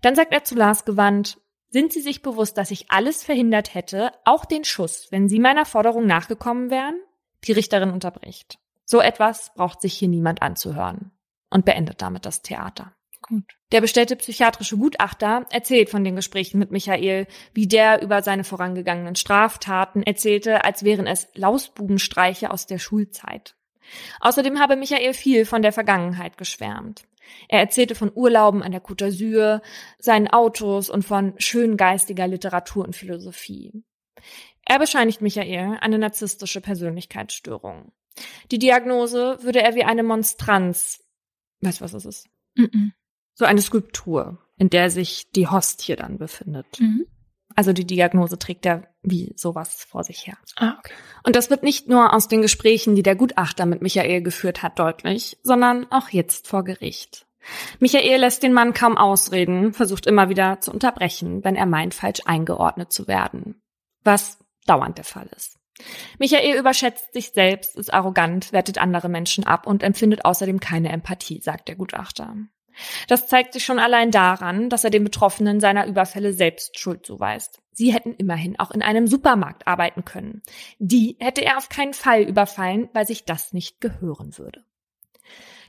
Dann sagt er zu Lars gewandt, sind Sie sich bewusst, dass ich alles verhindert hätte, auch den Schuss, wenn Sie meiner Forderung nachgekommen wären? Die Richterin unterbricht. So etwas braucht sich hier niemand anzuhören und beendet damit das Theater. Gut. Der bestellte psychiatrische Gutachter erzählt von den Gesprächen mit Michael, wie der über seine vorangegangenen Straftaten erzählte, als wären es Lausbubenstreiche aus der Schulzeit. Außerdem habe Michael viel von der Vergangenheit geschwärmt. Er erzählte von Urlauben an der Côte d'Azur, seinen Autos und von schöngeistiger Literatur und Philosophie. Er bescheinigt Michael eine narzisstische Persönlichkeitsstörung. Die Diagnose würde er wie eine Monstranz, weißt du, was das ist? Mm -mm. So eine Skulptur, in der sich die Hostie dann befindet. Mhm. Also die Diagnose trägt er wie sowas vor sich her. Ah, okay. Und das wird nicht nur aus den Gesprächen, die der Gutachter mit Michael geführt hat, deutlich, sondern auch jetzt vor Gericht. Michael lässt den Mann kaum ausreden, versucht immer wieder zu unterbrechen, wenn er meint, falsch eingeordnet zu werden. Was dauernd der Fall ist. Michael überschätzt sich selbst, ist arrogant, wertet andere Menschen ab und empfindet außerdem keine Empathie, sagt der Gutachter. Das zeigt sich schon allein daran, dass er den Betroffenen seiner Überfälle selbst Schuld zuweist. Sie hätten immerhin auch in einem Supermarkt arbeiten können. Die hätte er auf keinen Fall überfallen, weil sich das nicht gehören würde.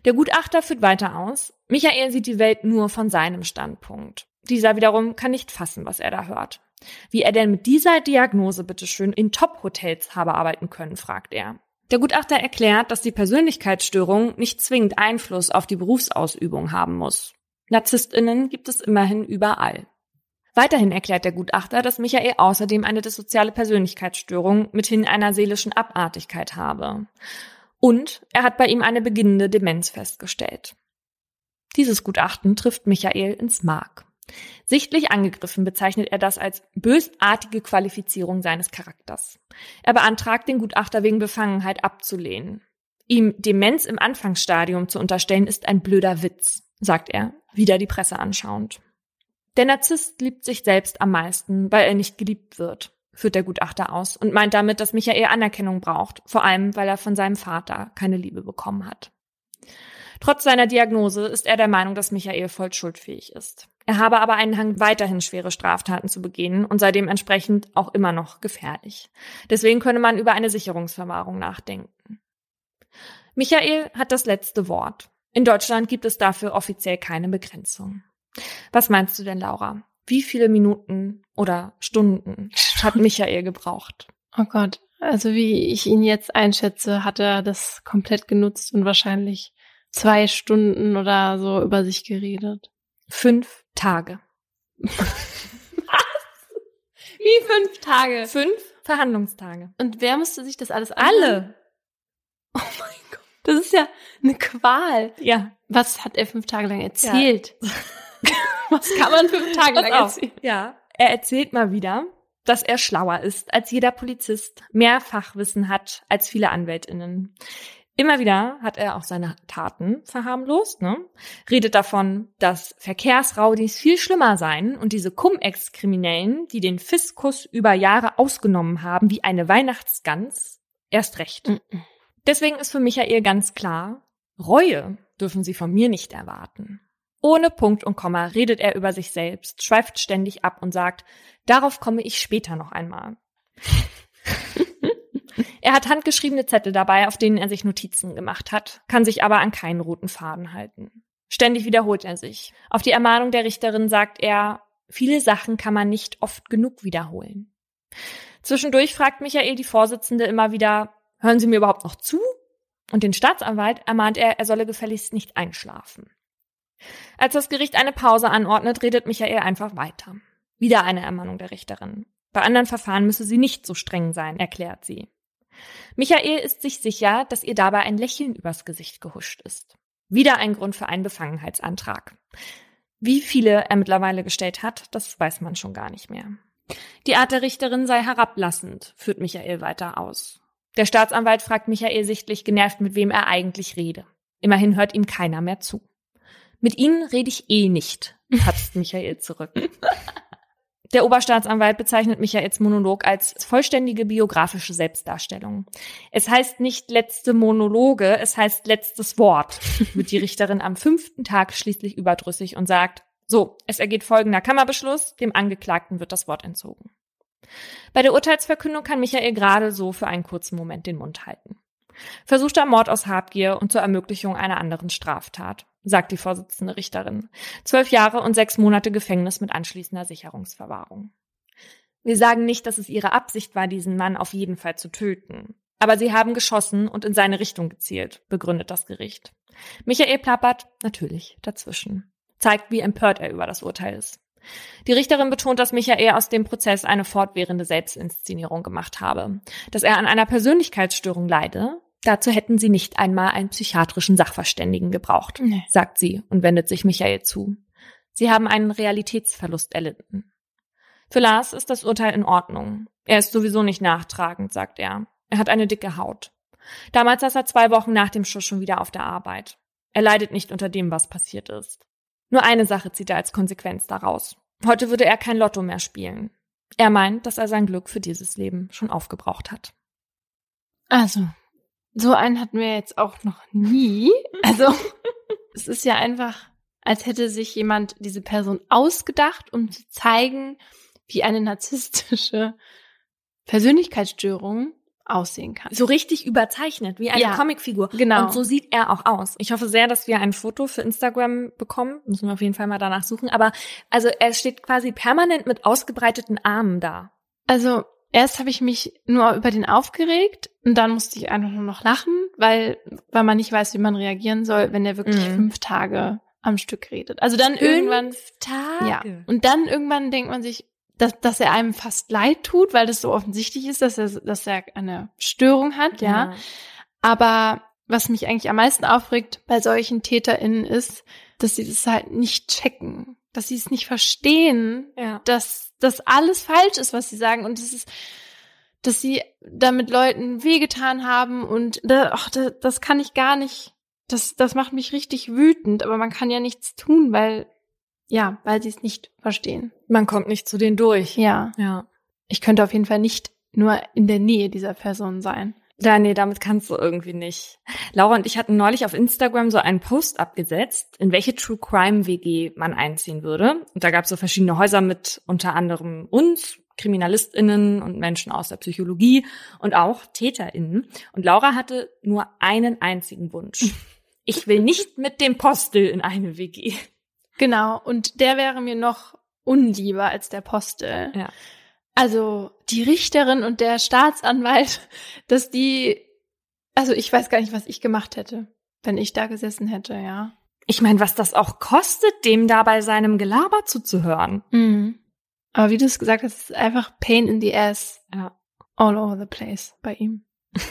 Der Gutachter führt weiter aus, Michael sieht die Welt nur von seinem Standpunkt. Dieser wiederum kann nicht fassen, was er da hört. Wie er denn mit dieser Diagnose bitteschön in Top-Hotels habe arbeiten können, fragt er. Der Gutachter erklärt, dass die Persönlichkeitsstörung nicht zwingend Einfluss auf die Berufsausübung haben muss. NarzisstInnen gibt es immerhin überall. Weiterhin erklärt der Gutachter, dass Michael außerdem eine dissoziale Persönlichkeitsstörung mithin einer seelischen Abartigkeit habe. Und er hat bei ihm eine beginnende Demenz festgestellt. Dieses Gutachten trifft Michael ins Mark. Sichtlich angegriffen bezeichnet er das als bösartige Qualifizierung seines Charakters. Er beantragt, den Gutachter wegen Befangenheit abzulehnen. Ihm Demenz im Anfangsstadium zu unterstellen, ist ein blöder Witz, sagt er, wieder die Presse anschauend. Der Narzisst liebt sich selbst am meisten, weil er nicht geliebt wird, führt der Gutachter aus und meint damit, dass Michael Anerkennung braucht, vor allem weil er von seinem Vater keine Liebe bekommen hat. Trotz seiner Diagnose ist er der Meinung, dass Michael voll schuldfähig ist. Er habe aber einen Hang, weiterhin schwere Straftaten zu begehen und sei dementsprechend auch immer noch gefährlich. Deswegen könne man über eine Sicherungsverwahrung nachdenken. Michael hat das letzte Wort. In Deutschland gibt es dafür offiziell keine Begrenzung. Was meinst du denn, Laura? Wie viele Minuten oder Stunden hat Michael gebraucht? Oh Gott. Also wie ich ihn jetzt einschätze, hat er das komplett genutzt und wahrscheinlich zwei Stunden oder so über sich geredet. Fünf Tage. Wie fünf Tage? Fünf Verhandlungstage. Und wer musste sich das alles anhören? Alle. Oh mein Gott. Das ist ja eine Qual. Ja. Was hat er fünf Tage lang erzählt? Was kann man fünf Tage lang erzählen? Ja. Er erzählt mal wieder, dass er schlauer ist als jeder Polizist, mehr Fachwissen hat als viele Anwältinnen. Immer wieder hat er auch seine Taten verharmlost, ne? Redet davon, dass Verkehrsraudis viel schlimmer seien und diese Cum-Ex-Kriminellen, die den Fiskus über Jahre ausgenommen haben, wie eine Weihnachtsgans, erst recht. Mhm. Deswegen ist für Michael ganz klar, Reue dürfen sie von mir nicht erwarten. Ohne Punkt und Komma redet er über sich selbst, schweift ständig ab und sagt, darauf komme ich später noch einmal. er hat handgeschriebene Zettel dabei, auf denen er sich Notizen gemacht hat, kann sich aber an keinen roten Faden halten. Ständig wiederholt er sich. Auf die Ermahnung der Richterin sagt er, viele Sachen kann man nicht oft genug wiederholen. Zwischendurch fragt Michael die Vorsitzende immer wieder, hören Sie mir überhaupt noch zu? Und den Staatsanwalt ermahnt er, er solle gefälligst nicht einschlafen. Als das Gericht eine Pause anordnet, redet Michael einfach weiter. Wieder eine Ermahnung der Richterin. Bei anderen Verfahren müsse sie nicht so streng sein, erklärt sie. Michael ist sich sicher, dass ihr dabei ein Lächeln übers Gesicht gehuscht ist. Wieder ein Grund für einen Befangenheitsantrag. Wie viele er mittlerweile gestellt hat, das weiß man schon gar nicht mehr. Die Art der Richterin sei herablassend, führt Michael weiter aus. Der Staatsanwalt fragt Michael sichtlich genervt, mit wem er eigentlich rede. Immerhin hört ihm keiner mehr zu. Mit Ihnen rede ich eh nicht, patzt Michael zurück. Der Oberstaatsanwalt bezeichnet Michaels Monolog als vollständige biografische Selbstdarstellung. Es heißt nicht letzte Monologe, es heißt letztes Wort, wird die Richterin am fünften Tag schließlich überdrüssig und sagt, so, es ergeht folgender Kammerbeschluss, dem Angeklagten wird das Wort entzogen. Bei der Urteilsverkündung kann Michael gerade so für einen kurzen Moment den Mund halten. Versuchter Mord aus Habgier und zur Ermöglichung einer anderen Straftat. Sagt die Vorsitzende Richterin. Zwölf Jahre und sechs Monate Gefängnis mit anschließender Sicherungsverwahrung. Wir sagen nicht, dass es ihre Absicht war, diesen Mann auf jeden Fall zu töten. Aber sie haben geschossen und in seine Richtung gezielt, begründet das Gericht. Michael plappert natürlich dazwischen. Zeigt, wie empört er über das Urteil ist. Die Richterin betont, dass Michael aus dem Prozess eine fortwährende Selbstinszenierung gemacht habe, dass er an einer Persönlichkeitsstörung leide. Dazu hätten sie nicht einmal einen psychiatrischen Sachverständigen gebraucht, nee. sagt sie und wendet sich Michael zu. Sie haben einen Realitätsverlust erlitten. Für Lars ist das Urteil in Ordnung. Er ist sowieso nicht nachtragend, sagt er. Er hat eine dicke Haut. Damals saß er zwei Wochen nach dem Schuss schon wieder auf der Arbeit. Er leidet nicht unter dem, was passiert ist. Nur eine Sache zieht er als Konsequenz daraus. Heute würde er kein Lotto mehr spielen. Er meint, dass er sein Glück für dieses Leben schon aufgebraucht hat. Also, so einen hatten wir jetzt auch noch nie. Also, es ist ja einfach, als hätte sich jemand diese Person ausgedacht, um zu zeigen, wie eine narzisstische Persönlichkeitsstörung aussehen kann. So richtig überzeichnet, wie eine ja, Comicfigur. Genau. Und so sieht er auch aus. Ich hoffe sehr, dass wir ein Foto für Instagram bekommen. Müssen wir auf jeden Fall mal danach suchen. Aber also er steht quasi permanent mit ausgebreiteten Armen da. Also erst habe ich mich nur über den aufgeregt und dann musste ich einfach nur noch lachen, weil, weil man nicht weiß, wie man reagieren soll, wenn er wirklich mhm. fünf Tage am Stück redet. Also dann fünf irgendwann. Tage. Ja. Und dann irgendwann denkt man sich, dass, dass er einem fast leid tut, weil das so offensichtlich ist, dass er, dass er eine Störung hat, ja. ja. Aber was mich eigentlich am meisten aufregt bei solchen TäterInnen ist, dass sie das halt nicht checken, dass sie es nicht verstehen, ja. dass das alles falsch ist, was sie sagen und das ist, dass sie damit Leuten wehgetan haben und da, ach, das, das kann ich gar nicht, das, das macht mich richtig wütend, aber man kann ja nichts tun, weil ja, weil sie es nicht verstehen. Man kommt nicht zu denen durch. Ja. Ja. Ich könnte auf jeden Fall nicht nur in der Nähe dieser Person sein. Ja, nee, damit kannst du irgendwie nicht. Laura und ich hatten neulich auf Instagram so einen Post abgesetzt, in welche True Crime WG man einziehen würde. Und da gab es so verschiedene Häuser mit unter anderem uns, KriminalistInnen und Menschen aus der Psychologie und auch TäterInnen. Und Laura hatte nur einen einzigen Wunsch. Ich will nicht mit dem Postel in eine WG. Genau, und der wäre mir noch unlieber als der Postel. Ja. Also die Richterin und der Staatsanwalt, dass die, also ich weiß gar nicht, was ich gemacht hätte, wenn ich da gesessen hätte, ja. Ich meine, was das auch kostet, dem da bei seinem Gelaber zuzuhören. Mhm. Aber wie du es gesagt hast, ist einfach Pain in the ass. Ja. All over the place bei ihm.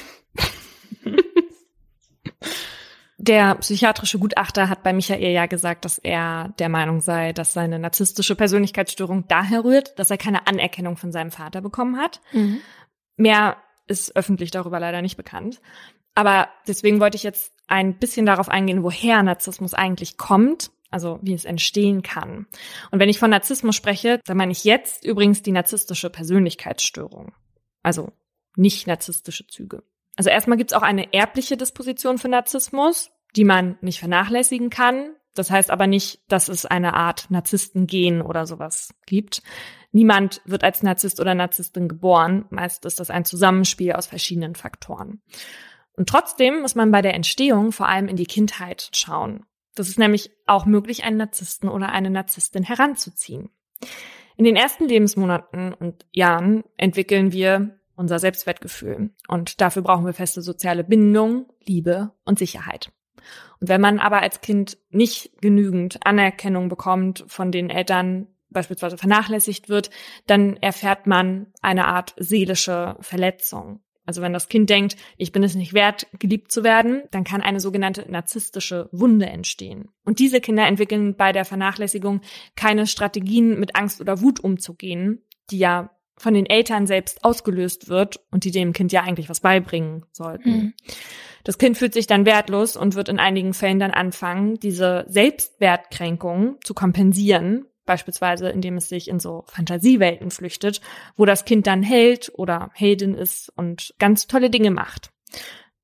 Der psychiatrische Gutachter hat bei Michael ja gesagt, dass er der Meinung sei, dass seine narzisstische Persönlichkeitsstörung daher rührt, dass er keine Anerkennung von seinem Vater bekommen hat. Mhm. Mehr ist öffentlich darüber leider nicht bekannt. Aber deswegen wollte ich jetzt ein bisschen darauf eingehen, woher Narzissmus eigentlich kommt, also wie es entstehen kann. Und wenn ich von Narzissmus spreche, dann meine ich jetzt übrigens die narzisstische Persönlichkeitsstörung. Also nicht narzisstische Züge. Also erstmal gibt's auch eine erbliche Disposition für Narzissmus, die man nicht vernachlässigen kann. Das heißt aber nicht, dass es eine Art Narzissten-Gen oder sowas gibt. Niemand wird als Narzisst oder Narzisstin geboren. Meist ist das ein Zusammenspiel aus verschiedenen Faktoren. Und trotzdem muss man bei der Entstehung vor allem in die Kindheit schauen. Das ist nämlich auch möglich, einen Narzissten oder eine Narzisstin heranzuziehen. In den ersten Lebensmonaten und Jahren entwickeln wir unser Selbstwertgefühl. Und dafür brauchen wir feste soziale Bindung, Liebe und Sicherheit. Und wenn man aber als Kind nicht genügend Anerkennung bekommt von den Eltern, beispielsweise vernachlässigt wird, dann erfährt man eine Art seelische Verletzung. Also wenn das Kind denkt, ich bin es nicht wert, geliebt zu werden, dann kann eine sogenannte narzisstische Wunde entstehen. Und diese Kinder entwickeln bei der Vernachlässigung keine Strategien, mit Angst oder Wut umzugehen, die ja von den Eltern selbst ausgelöst wird und die dem Kind ja eigentlich was beibringen sollten. Mhm. Das Kind fühlt sich dann wertlos und wird in einigen Fällen dann anfangen, diese Selbstwertkränkung zu kompensieren, beispielsweise indem es sich in so Fantasiewelten flüchtet, wo das Kind dann Held oder Heldin ist und ganz tolle Dinge macht.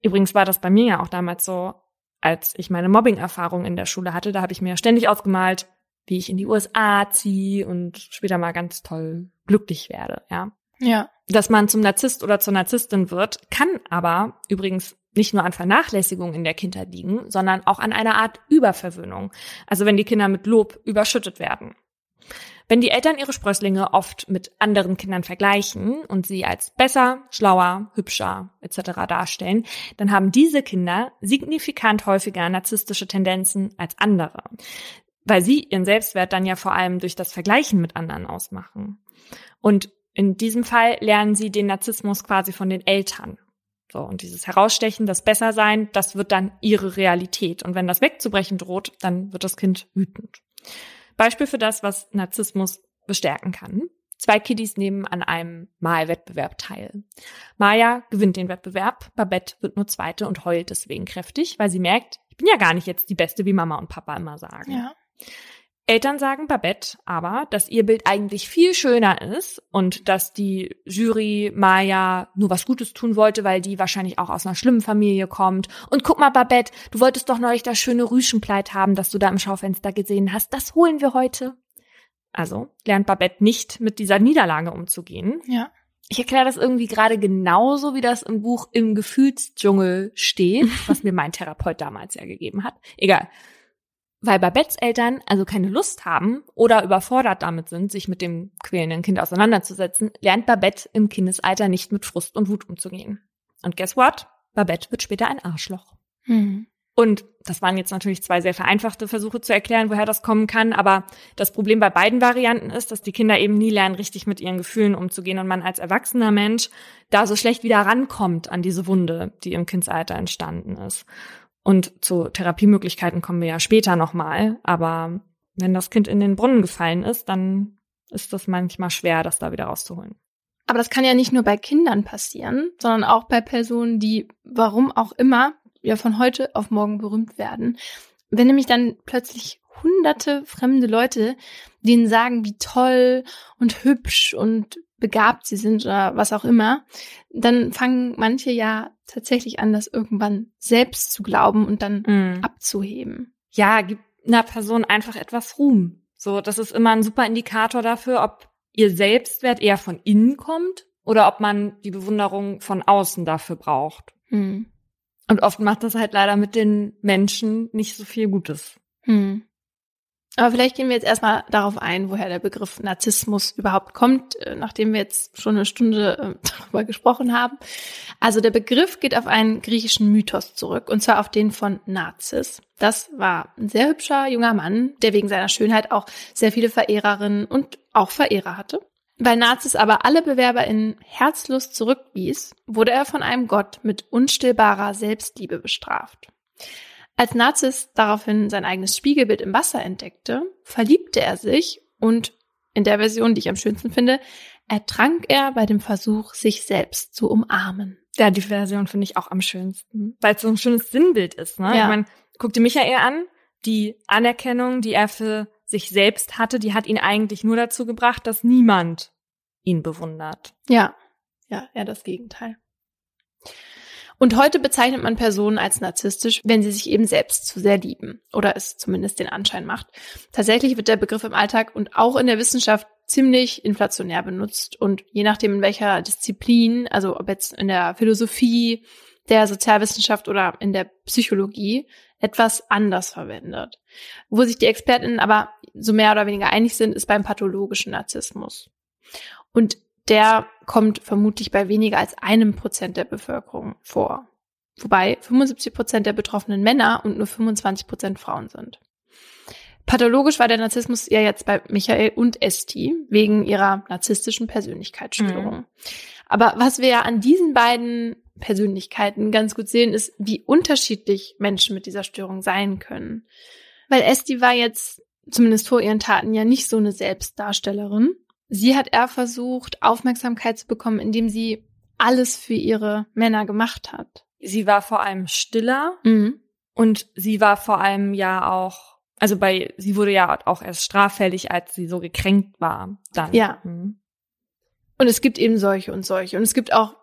Übrigens war das bei mir ja auch damals so, als ich meine Mobbing-Erfahrung in der Schule hatte, da habe ich mir ständig ausgemalt, wie ich in die USA ziehe und später mal ganz toll glücklich werde, ja. Ja. Dass man zum Narzisst oder zur Narzisstin wird, kann aber übrigens nicht nur an Vernachlässigung in der Kindheit liegen, sondern auch an einer Art Überverwöhnung. Also wenn die Kinder mit Lob überschüttet werden. Wenn die Eltern ihre Sprösslinge oft mit anderen Kindern vergleichen und sie als besser, schlauer, hübscher etc. darstellen, dann haben diese Kinder signifikant häufiger narzisstische Tendenzen als andere, weil sie ihren Selbstwert dann ja vor allem durch das Vergleichen mit anderen ausmachen. Und in diesem Fall lernen sie den Narzissmus quasi von den Eltern. So, und dieses Herausstechen, das Bessersein, das wird dann ihre Realität. Und wenn das wegzubrechen droht, dann wird das Kind wütend. Beispiel für das, was Narzissmus bestärken kann. Zwei Kiddies nehmen an einem Malwettbewerb teil. Maya gewinnt den Wettbewerb, Babette wird nur Zweite und heult deswegen kräftig, weil sie merkt, ich bin ja gar nicht jetzt die Beste, wie Mama und Papa immer sagen. Ja. Eltern sagen Babette aber, dass ihr Bild eigentlich viel schöner ist und dass die Jury Maya nur was Gutes tun wollte, weil die wahrscheinlich auch aus einer schlimmen Familie kommt. Und guck mal, Babette, du wolltest doch neulich das schöne Rüschenkleid haben, das du da im Schaufenster gesehen hast. Das holen wir heute. Also lernt Babette nicht mit dieser Niederlage umzugehen. Ja. Ich erkläre das irgendwie gerade genauso, wie das im Buch Im Gefühlsdschungel steht, was mir mein Therapeut damals ja gegeben hat. Egal. Weil Babettes Eltern also keine Lust haben oder überfordert damit sind, sich mit dem quälenden Kind auseinanderzusetzen, lernt Babette im Kindesalter nicht mit Frust und Wut umzugehen. Und guess what? Babette wird später ein Arschloch. Hm. Und das waren jetzt natürlich zwei sehr vereinfachte Versuche zu erklären, woher das kommen kann. Aber das Problem bei beiden Varianten ist, dass die Kinder eben nie lernen, richtig mit ihren Gefühlen umzugehen und man als erwachsener Mensch da so schlecht wieder rankommt an diese Wunde, die im Kindsalter entstanden ist. Und zu Therapiemöglichkeiten kommen wir ja später nochmal. Aber wenn das Kind in den Brunnen gefallen ist, dann ist das manchmal schwer, das da wieder rauszuholen. Aber das kann ja nicht nur bei Kindern passieren, sondern auch bei Personen, die, warum auch immer, ja von heute auf morgen berühmt werden. Wenn nämlich dann plötzlich hunderte fremde Leute denen sagen, wie toll und hübsch und begabt sie sind oder was auch immer, dann fangen manche ja tatsächlich an, das irgendwann selbst zu glauben und dann Mhm. abzuheben. Ja, gib einer Person einfach etwas Ruhm. So, das ist immer ein super Indikator dafür, ob ihr Selbstwert eher von innen kommt oder ob man die Bewunderung von außen dafür braucht. Hm. Und oft macht das halt leider mit den Menschen nicht so viel Gutes. Hm. Aber vielleicht gehen wir jetzt erstmal darauf ein, woher der Begriff Narzissmus überhaupt kommt, äh, nachdem wir jetzt schon eine Stunde äh, darüber gesprochen haben. Also der Begriff geht auf einen griechischen Mythos zurück, und zwar auf den von Narzis. Das war ein sehr hübscher junger Mann, der wegen seiner Schönheit auch sehr viele Verehrerinnen und auch Verehrer hatte. Weil Narzis aber alle Bewerber in Herzlust zurückwies, wurde er von einem Gott mit unstillbarer Selbstliebe bestraft. Als Narzis daraufhin sein eigenes Spiegelbild im Wasser entdeckte, verliebte er sich und in der Version, die ich am schönsten finde, ertrank er bei dem Versuch, sich selbst zu umarmen. Ja, die Version finde ich auch am schönsten, weil es so ein schönes Sinnbild ist. Ne? Ja. Ich meine, guck dir Michael an, die Anerkennung, die er für sich selbst hatte, die hat ihn eigentlich nur dazu gebracht, dass niemand ihn bewundert. Ja, ja, eher das Gegenteil. Und heute bezeichnet man Personen als narzisstisch, wenn sie sich eben selbst zu sehr lieben oder es zumindest den Anschein macht. Tatsächlich wird der Begriff im Alltag und auch in der Wissenschaft ziemlich inflationär benutzt und je nachdem in welcher Disziplin, also ob jetzt in der Philosophie, der Sozialwissenschaft oder in der Psychologie, etwas anders verwendet. Wo sich die Expertinnen aber so mehr oder weniger einig sind, ist beim pathologischen Narzissmus. Und der kommt vermutlich bei weniger als einem Prozent der Bevölkerung vor. Wobei 75 Prozent der betroffenen Männer und nur 25 Prozent Frauen sind. Pathologisch war der Narzissmus ja jetzt bei Michael und Esti wegen ihrer narzisstischen Persönlichkeitsstörung. Aber was wir ja an diesen beiden Persönlichkeiten ganz gut sehen, ist, wie unterschiedlich Menschen mit dieser Störung sein können. Weil Esti war jetzt, zumindest vor ihren Taten, ja nicht so eine Selbstdarstellerin. Sie hat eher versucht, Aufmerksamkeit zu bekommen, indem sie alles für ihre Männer gemacht hat. Sie war vor allem stiller Mhm. und sie war vor allem ja auch, also bei, sie wurde ja auch erst straffällig, als sie so gekränkt war. Dann. Ja. Mhm. Und es gibt eben solche und solche. Und es gibt auch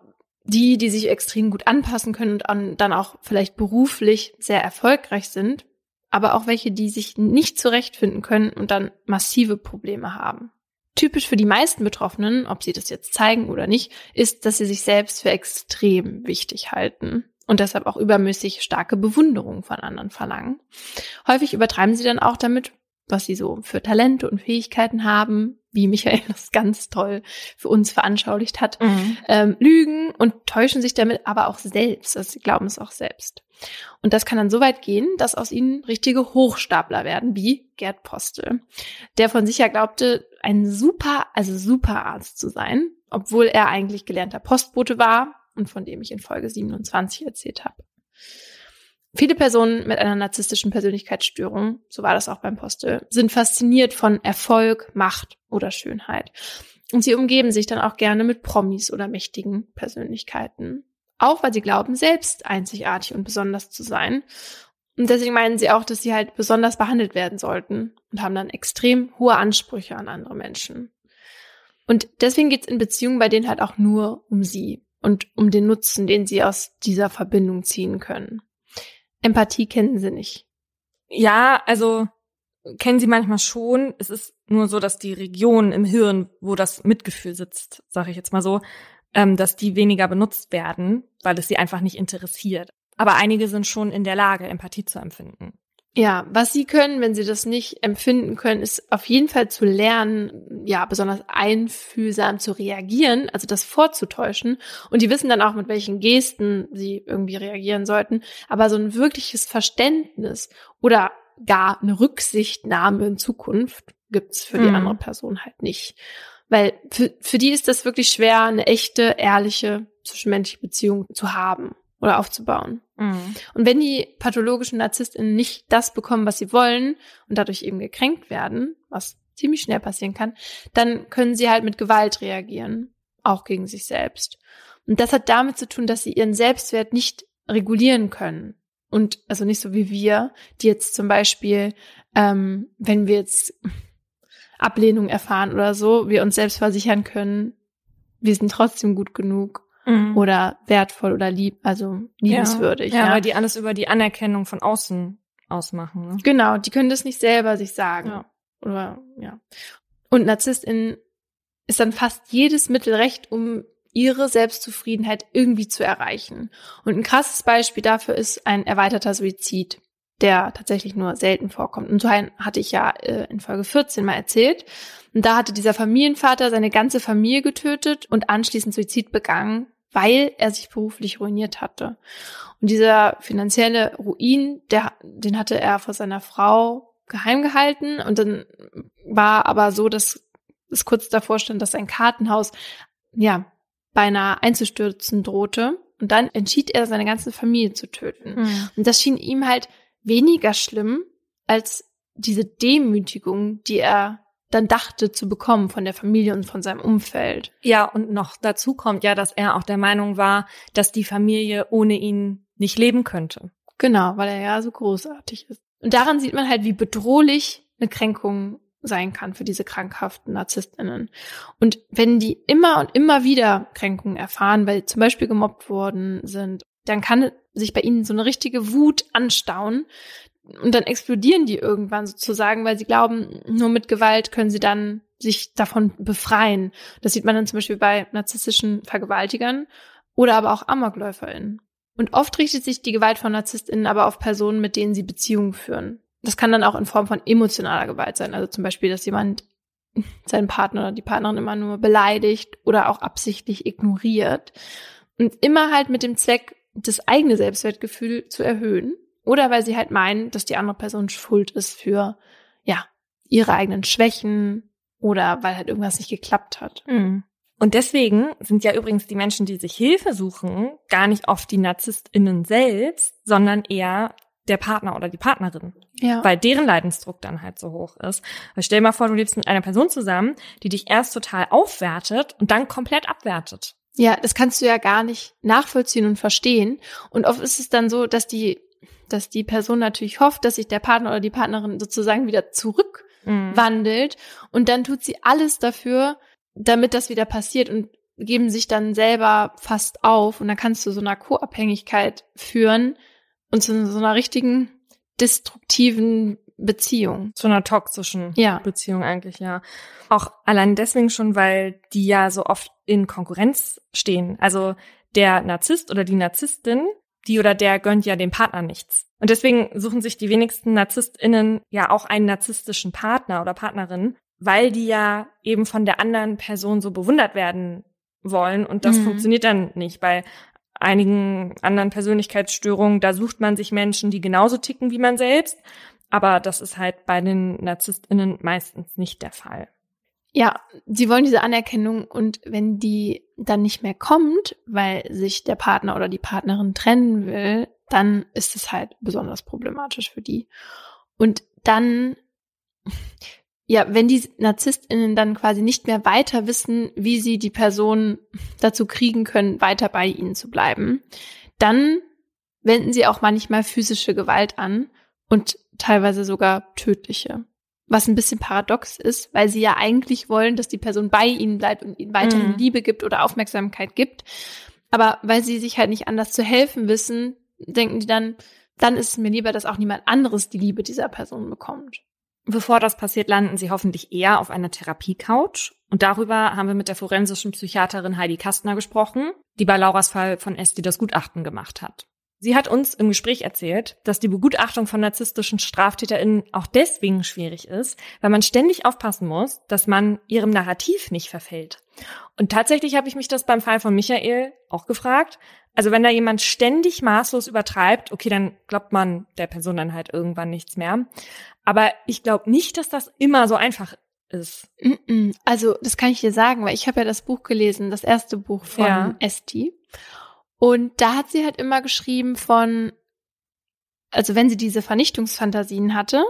die, die sich extrem gut anpassen können und an, dann auch vielleicht beruflich sehr erfolgreich sind, aber auch welche, die sich nicht zurechtfinden können und dann massive Probleme haben. Typisch für die meisten Betroffenen, ob sie das jetzt zeigen oder nicht, ist, dass sie sich selbst für extrem wichtig halten und deshalb auch übermäßig starke Bewunderung von anderen verlangen. Häufig übertreiben sie dann auch damit, was sie so für Talente und Fähigkeiten haben, wie Michael das ganz toll für uns veranschaulicht hat, mhm. ähm, lügen und täuschen sich damit aber auch selbst. Also sie glauben es auch selbst. Und das kann dann so weit gehen, dass aus ihnen richtige Hochstapler werden, wie Gerd Postel, der von sich ja glaubte, ein super, also super Arzt zu sein, obwohl er eigentlich gelernter Postbote war und von dem ich in Folge 27 erzählt habe. Viele Personen mit einer narzisstischen Persönlichkeitsstörung, so war das auch beim Postel, sind fasziniert von Erfolg, Macht oder Schönheit. Und sie umgeben sich dann auch gerne mit Promis oder mächtigen Persönlichkeiten. Auch weil sie glauben, selbst einzigartig und besonders zu sein. Und deswegen meinen sie auch, dass sie halt besonders behandelt werden sollten und haben dann extrem hohe Ansprüche an andere Menschen. Und deswegen geht es in Beziehungen bei denen halt auch nur um sie und um den Nutzen, den sie aus dieser Verbindung ziehen können. Empathie kennen sie nicht. Ja, also kennen sie manchmal schon. Es ist nur so, dass die Region im Hirn, wo das Mitgefühl sitzt, sage ich jetzt mal so, ähm, dass die weniger benutzt werden, weil es sie einfach nicht interessiert. Aber einige sind schon in der Lage, Empathie zu empfinden. Ja, was sie können, wenn sie das nicht empfinden können, ist auf jeden Fall zu lernen, ja, besonders einfühlsam zu reagieren, also das vorzutäuschen. Und die wissen dann auch, mit welchen Gesten sie irgendwie reagieren sollten. Aber so ein wirkliches Verständnis oder gar eine Rücksichtnahme in Zukunft gibt's für die mhm. andere Person halt nicht. Weil für, für die ist das wirklich schwer, eine echte, ehrliche, zwischenmenschliche Beziehung zu haben oder aufzubauen. Mhm. Und wenn die pathologischen NarzisstInnen nicht das bekommen, was sie wollen und dadurch eben gekränkt werden, was ziemlich schnell passieren kann, dann können sie halt mit Gewalt reagieren, auch gegen sich selbst. Und das hat damit zu tun, dass sie ihren Selbstwert nicht regulieren können. Und also nicht so wie wir, die jetzt zum Beispiel, ähm, wenn wir jetzt Ablehnung erfahren oder so, wir uns selbst versichern können, wir sind trotzdem gut genug mhm. oder wertvoll oder lieb, also liebenswürdig. Ja, ja, ja, weil die alles über die Anerkennung von außen ausmachen. Ne? Genau, die können das nicht selber sich sagen. Ja. Oder ja. Und NarzisstInnen ist dann fast jedes Mittel recht, um ihre Selbstzufriedenheit irgendwie zu erreichen. Und ein krasses Beispiel dafür ist ein erweiterter Suizid, der tatsächlich nur selten vorkommt. Und so einen hatte ich ja äh, in Folge 14 mal erzählt. Und da hatte dieser Familienvater seine ganze Familie getötet und anschließend Suizid begangen, weil er sich beruflich ruiniert hatte. Und dieser finanzielle Ruin, der, den hatte er vor seiner Frau geheim gehalten und dann war aber so, dass es kurz davor stand, dass sein Kartenhaus, ja, beinahe einzustürzen drohte. Und dann entschied er, seine ganze Familie zu töten. Mhm. Und das schien ihm halt weniger schlimm als diese Demütigung, die er dann dachte zu bekommen von der Familie und von seinem Umfeld. Ja, und noch dazu kommt ja, dass er auch der Meinung war, dass die Familie ohne ihn nicht leben könnte. Genau, weil er ja so großartig ist. Und daran sieht man halt, wie bedrohlich eine Kränkung sein kann für diese krankhaften Narzisstinnen. Und wenn die immer und immer wieder Kränkungen erfahren, weil zum Beispiel gemobbt worden sind, dann kann sich bei ihnen so eine richtige Wut anstauen, und dann explodieren die irgendwann sozusagen, weil sie glauben, nur mit Gewalt können sie dann sich davon befreien. Das sieht man dann zum Beispiel bei narzisstischen Vergewaltigern oder aber auch AmokläuferInnen. Und oft richtet sich die Gewalt von NarzisstInnen aber auf Personen, mit denen sie Beziehungen führen. Das kann dann auch in Form von emotionaler Gewalt sein. Also zum Beispiel, dass jemand seinen Partner oder die Partnerin immer nur beleidigt oder auch absichtlich ignoriert. Und immer halt mit dem Zweck, das eigene Selbstwertgefühl zu erhöhen oder weil sie halt meinen, dass die andere Person schuld ist für, ja, ihre eigenen Schwächen oder weil halt irgendwas nicht geklappt hat. Mhm. Und deswegen sind ja übrigens die Menschen, die sich Hilfe suchen, gar nicht oft die NarzisstInnen selbst, sondern eher der Partner oder die Partnerin. Ja. Weil deren Leidensdruck dann halt so hoch ist. Weil stell dir mal vor, du lebst mit einer Person zusammen, die dich erst total aufwertet und dann komplett abwertet. Ja, das kannst du ja gar nicht nachvollziehen und verstehen. Und oft ist es dann so, dass die dass die Person natürlich hofft, dass sich der Partner oder die Partnerin sozusagen wieder zurückwandelt mhm. und dann tut sie alles dafür, damit das wieder passiert und geben sich dann selber fast auf und dann kannst du so einer Co-Abhängigkeit führen und zu so einer richtigen destruktiven Beziehung. Zu einer toxischen Ja. Beziehung eigentlich, ja. Auch allein deswegen schon, weil die ja so oft in Konkurrenz stehen. Also der Narzisst oder die Narzisstin, die oder der gönnt ja dem Partner nichts. Und deswegen suchen sich die wenigsten NarzisstInnen ja auch einen narzisstischen Partner oder Partnerin, weil die ja eben von der anderen Person so bewundert werden wollen. Und das Mhm. funktioniert dann nicht. Bei einigen anderen Persönlichkeitsstörungen, da sucht man sich Menschen, die genauso ticken wie man selbst. Aber das ist halt bei den NarzisstInnen meistens nicht der Fall. Ja, sie wollen diese Anerkennung und wenn die dann nicht mehr kommt, weil sich der Partner oder die Partnerin trennen will, dann ist es halt besonders problematisch für die. Und dann, ja, wenn die NarzisstInnen dann quasi nicht mehr weiter wissen, wie sie die Person dazu kriegen können, weiter bei ihnen zu bleiben, dann wenden sie auch manchmal physische Gewalt an und teilweise sogar tödliche. Was ein bisschen paradox ist, weil sie ja eigentlich wollen, dass die Person bei ihnen bleibt und ihnen weiterhin Mhm. Liebe gibt oder Aufmerksamkeit gibt. Aber weil sie sich halt nicht anders zu helfen wissen, denken die dann, dann ist es mir lieber, dass auch niemand anderes die Liebe dieser Person bekommt. Bevor das passiert, landen sie hoffentlich eher auf einer Therapiecouch. Und darüber haben wir mit der forensischen Psychiaterin Heidi Kastner gesprochen, die bei Lauras Fall von Esti das Gutachten gemacht hat. Sie hat uns im Gespräch erzählt, dass die Begutachtung von narzisstischen StraftäterInnen auch deswegen schwierig ist, weil man ständig aufpassen muss, dass man ihrem Narrativ nicht verfällt. Und tatsächlich habe ich mich das beim Fall von Michael auch gefragt. Also wenn da jemand ständig maßlos übertreibt, okay, dann glaubt man der Person dann halt irgendwann nichts mehr. Aber ich glaube nicht, dass das immer so einfach ist. Also, das kann ich dir sagen, weil ich habe ja das Buch gelesen, das erste Buch von Ja. Esti. Und da hat sie halt immer geschrieben von, also wenn sie diese Vernichtungsfantasien hatte,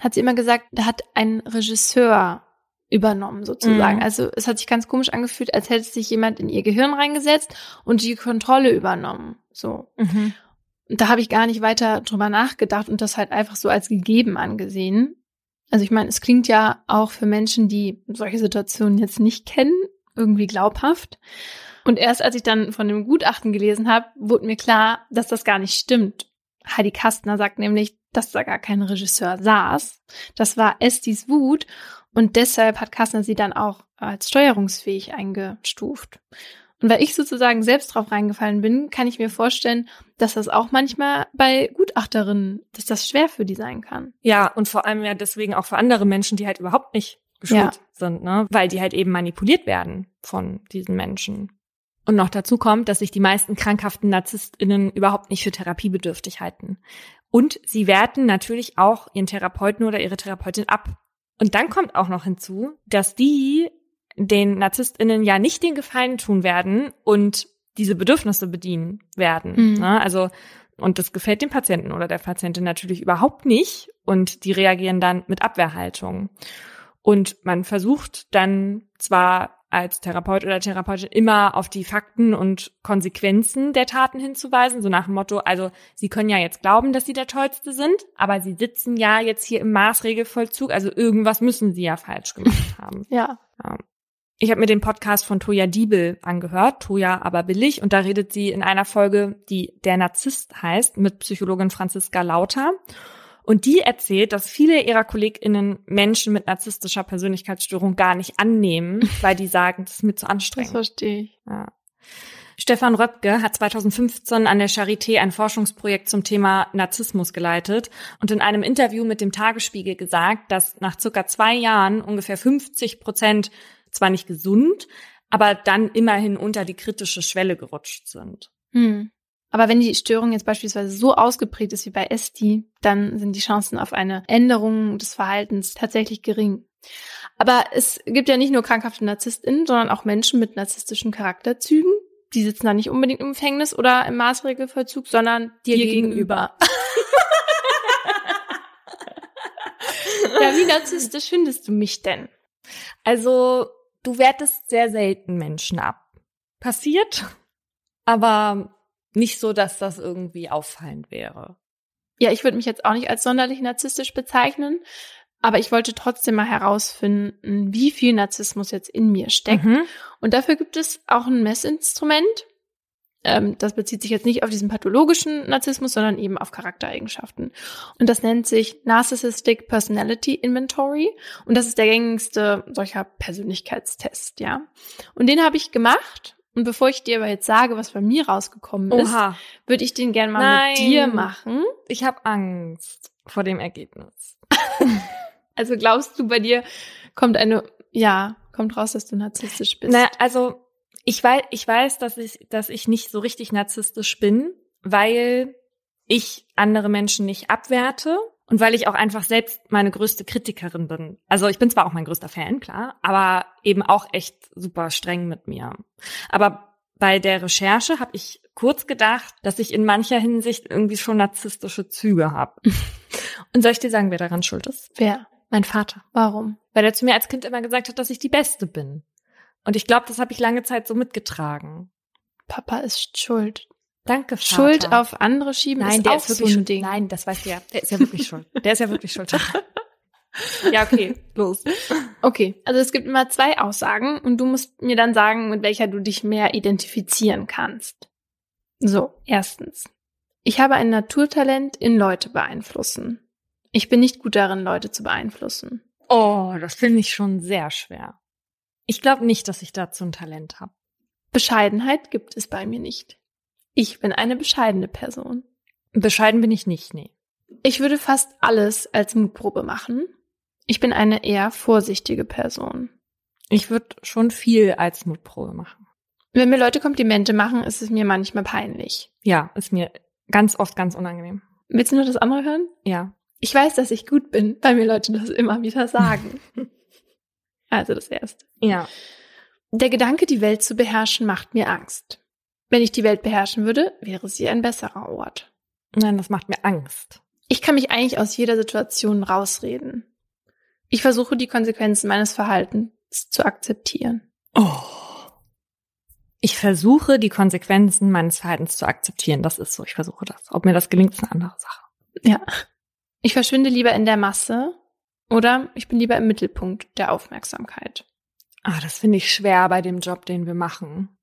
hat sie immer gesagt, da hat ein Regisseur übernommen sozusagen. Mhm. Also es hat sich ganz komisch angefühlt, als hätte sich jemand in ihr Gehirn reingesetzt und die Kontrolle übernommen. So. Und da habe ich gar nicht weiter drüber nachgedacht und das halt einfach so als gegeben angesehen. Also ich meine, es klingt ja auch für Menschen, die solche Situationen jetzt nicht kennen, irgendwie glaubhaft. Und erst als ich dann von dem Gutachten gelesen habe, wurde mir klar, dass das gar nicht stimmt. Heidi Kastner sagt nämlich, dass da gar kein Regisseur saß. Das war Estis Wut und deshalb hat Kastner sie dann auch als steuerungsfähig eingestuft. Und weil ich sozusagen selbst drauf reingefallen bin, kann ich mir vorstellen, dass das auch manchmal bei Gutachterinnen, dass das schwer für die sein kann. Ja, und vor allem ja deswegen auch für andere Menschen, die halt überhaupt nicht geschult Ja. sind, ne? Weil die halt eben manipuliert werden von diesen Menschen. Und noch dazu kommt, dass sich die meisten krankhaften NarzisstInnen überhaupt nicht für therapiebedürftig halten. Und sie werten natürlich auch ihren Therapeuten oder ihre Therapeutin ab. Und dann kommt auch noch hinzu, dass die den NarzisstInnen ja nicht den Gefallen tun werden und diese Bedürfnisse bedienen werden. Mhm. Ne? Also, und das gefällt dem Patienten oder der Patientin natürlich überhaupt nicht. Und die reagieren dann mit Abwehrhaltung. Und man versucht dann zwar als Therapeut oder Therapeutin immer auf die Fakten und Konsequenzen der Taten hinzuweisen, so nach dem Motto, also Sie können ja jetzt glauben, dass Sie der Tollste sind, aber Sie sitzen ja jetzt hier im Maßregelvollzug, also irgendwas müssen Sie ja falsch gemacht haben. Ja. Ich habe mir den Podcast von Toja Diebel angehört, Toja aber billig, und da redet sie in einer Folge, die Der Narzisst heißt, mit Psychologin Franziska Lauter. Und die erzählt, dass viele ihrer KollegInnen Menschen mit narzisstischer Persönlichkeitsstörung gar nicht annehmen, weil die sagen, das ist mir zu Das anstrengend. verstehe ich. Ja. Stefan Röpke hat 2015 an der Charité ein Forschungsprojekt zum Thema Narzissmus geleitet und in einem Interview mit dem Tagesspiegel gesagt, dass nach circa zwei Jahren ungefähr 50 Prozent zwar nicht gesund, aber dann immerhin unter die kritische Schwelle gerutscht sind. Hm. Aber wenn die Störung jetzt beispielsweise so ausgeprägt ist wie bei Esti, dann sind die Chancen auf eine Änderung des Verhaltens tatsächlich gering. Aber es gibt ja nicht nur krankhafte NarzisstInnen, sondern auch Menschen mit narzisstischen Charakterzügen. Die sitzen da nicht unbedingt im Gefängnis oder im Maßregelvollzug, sondern dir, Dir gegenüber. ja, wie narzisstisch findest du mich denn? Also, du wertest sehr selten Menschen ab. Passiert, aber nicht so, dass das irgendwie auffallend wäre. Ja, ich würde mich jetzt auch nicht als sonderlich narzisstisch bezeichnen, aber ich wollte trotzdem mal herausfinden, wie viel Narzissmus jetzt in mir steckt. Mhm. Und dafür gibt es auch ein Messinstrument. Ähm, das bezieht sich jetzt nicht auf diesen pathologischen Narzissmus, sondern eben auf Charaktereigenschaften. Und das nennt sich Narcissistic Personality Inventory. Und das ist der gängigste solcher Persönlichkeitstest, ja. Und den habe ich gemacht. Und bevor ich dir aber jetzt sage, was bei mir rausgekommen ist, würde ich den gerne mal Nein. mit dir machen. Ich habe Angst vor dem Ergebnis. also glaubst du, bei dir kommt eine, ja, kommt raus, dass du narzisstisch bist? Na, also ich weiß, ich weiß, dass ich, dass ich nicht so richtig narzisstisch bin, weil ich andere Menschen nicht abwerte und weil ich auch einfach selbst meine größte Kritikerin bin. Also ich bin zwar auch mein größter Fan, klar, aber eben auch echt super streng mit mir. Aber bei der Recherche habe ich kurz gedacht, dass ich in mancher Hinsicht irgendwie schon narzisstische Züge habe. und soll ich dir sagen, wer daran schuld ist? Wer? Mein Vater. Warum? Weil er zu mir als Kind immer gesagt hat, dass ich die Beste bin. Und ich glaube, das habe ich lange Zeit so mitgetragen. Papa ist schuld. Danke, Vater. Schuld auf andere schieben Nein, ist der auch ist wirklich so ein Ding. Nein, das weißt du ja. Der ist ja wirklich schuld. Der ist ja wirklich schuld. ja, okay, los. Okay, also es gibt immer zwei Aussagen und du musst mir dann sagen, mit welcher du dich mehr identifizieren kannst. So, erstens. Ich habe ein Naturtalent in Leute beeinflussen. Ich bin nicht gut darin, Leute zu beeinflussen. Oh, das finde ich schon sehr schwer. Ich glaube nicht, dass ich dazu ein Talent habe. Bescheidenheit gibt es bei mir nicht. Ich bin eine bescheidene Person. Bescheiden bin ich nicht, nee. Ich würde fast alles als Mutprobe machen. Ich bin eine eher vorsichtige Person. Ich würde schon viel als Mutprobe machen. Wenn mir Leute Komplimente machen, ist es mir manchmal peinlich. Ja, ist mir ganz oft ganz unangenehm. Willst du noch das andere hören? Ja. Ich weiß, dass ich gut bin, weil mir Leute das immer wieder sagen. Also das erste. Ja. Der Gedanke, die Welt zu beherrschen, macht mir Angst. Wenn ich die Welt beherrschen würde, wäre sie ein besserer Ort. Nein, das macht mir Angst. Ich kann mich eigentlich aus jeder Situation rausreden. Ich versuche die Konsequenzen meines Verhaltens zu akzeptieren. Oh. Ich versuche die Konsequenzen meines Verhaltens zu akzeptieren. Das ist so. Ich versuche das. Ob mir das gelingt, ist eine andere Sache. Ja. Ich verschwinde lieber in der Masse oder ich bin lieber im Mittelpunkt der Aufmerksamkeit. Ah, das finde ich schwer bei dem Job, den wir machen.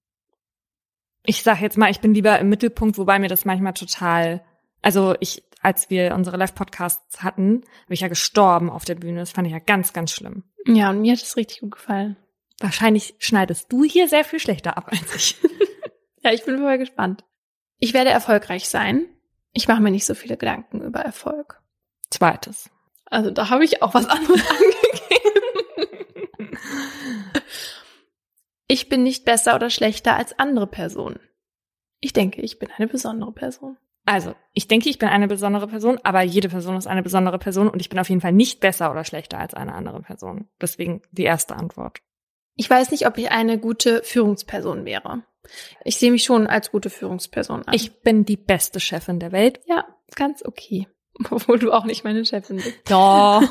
Ich sag jetzt mal, ich bin lieber im Mittelpunkt, wobei mir das manchmal total, also ich, als wir unsere Live-Podcasts hatten, bin ich ja gestorben auf der Bühne. Das fand ich ja ganz, ganz schlimm. Ja, und mir hat es richtig gut gefallen. Wahrscheinlich schneidest du hier sehr viel schlechter ab als ich. ja, ich bin voll gespannt. Ich werde erfolgreich sein. Ich mache mir nicht so viele Gedanken über Erfolg. Zweites. Also da habe ich auch was anderes angegeben. Ich bin nicht besser oder schlechter als andere Personen. Ich denke, ich bin eine besondere Person. Also, ich denke, ich bin eine besondere Person, aber jede Person ist eine besondere Person und ich bin auf jeden Fall nicht besser oder schlechter als eine andere Person. Deswegen die erste Antwort. Ich weiß nicht, ob ich eine gute Führungsperson wäre. Ich sehe mich schon als gute Führungsperson an. Ich bin die beste Chefin der Welt. Ja, ganz okay. Obwohl du auch nicht meine Chefin bist. Doch.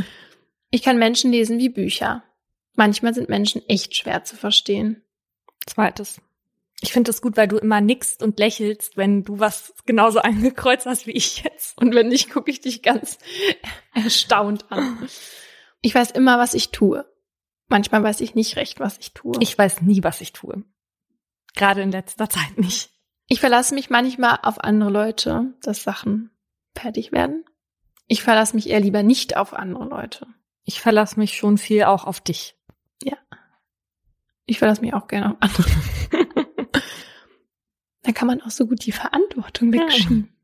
ich kann Menschen lesen wie Bücher. Manchmal sind Menschen echt schwer zu verstehen. Zweites. Ich finde das gut, weil du immer nickst und lächelst, wenn du was genauso angekreuzt hast wie ich jetzt. Und wenn nicht, gucke ich dich ganz erstaunt an. Ich weiß immer, was ich tue. Manchmal weiß ich nicht recht, was ich tue. Ich weiß nie, was ich tue. Gerade in letzter Zeit nicht. Ich verlasse mich manchmal auf andere Leute, dass Sachen fertig werden. Ich verlasse mich eher lieber nicht auf andere Leute. Ich verlasse mich schon viel auch auf dich. Ich verlasse mich auch gerne auf andere. da kann man auch so gut die Verantwortung wegschieben. Ja.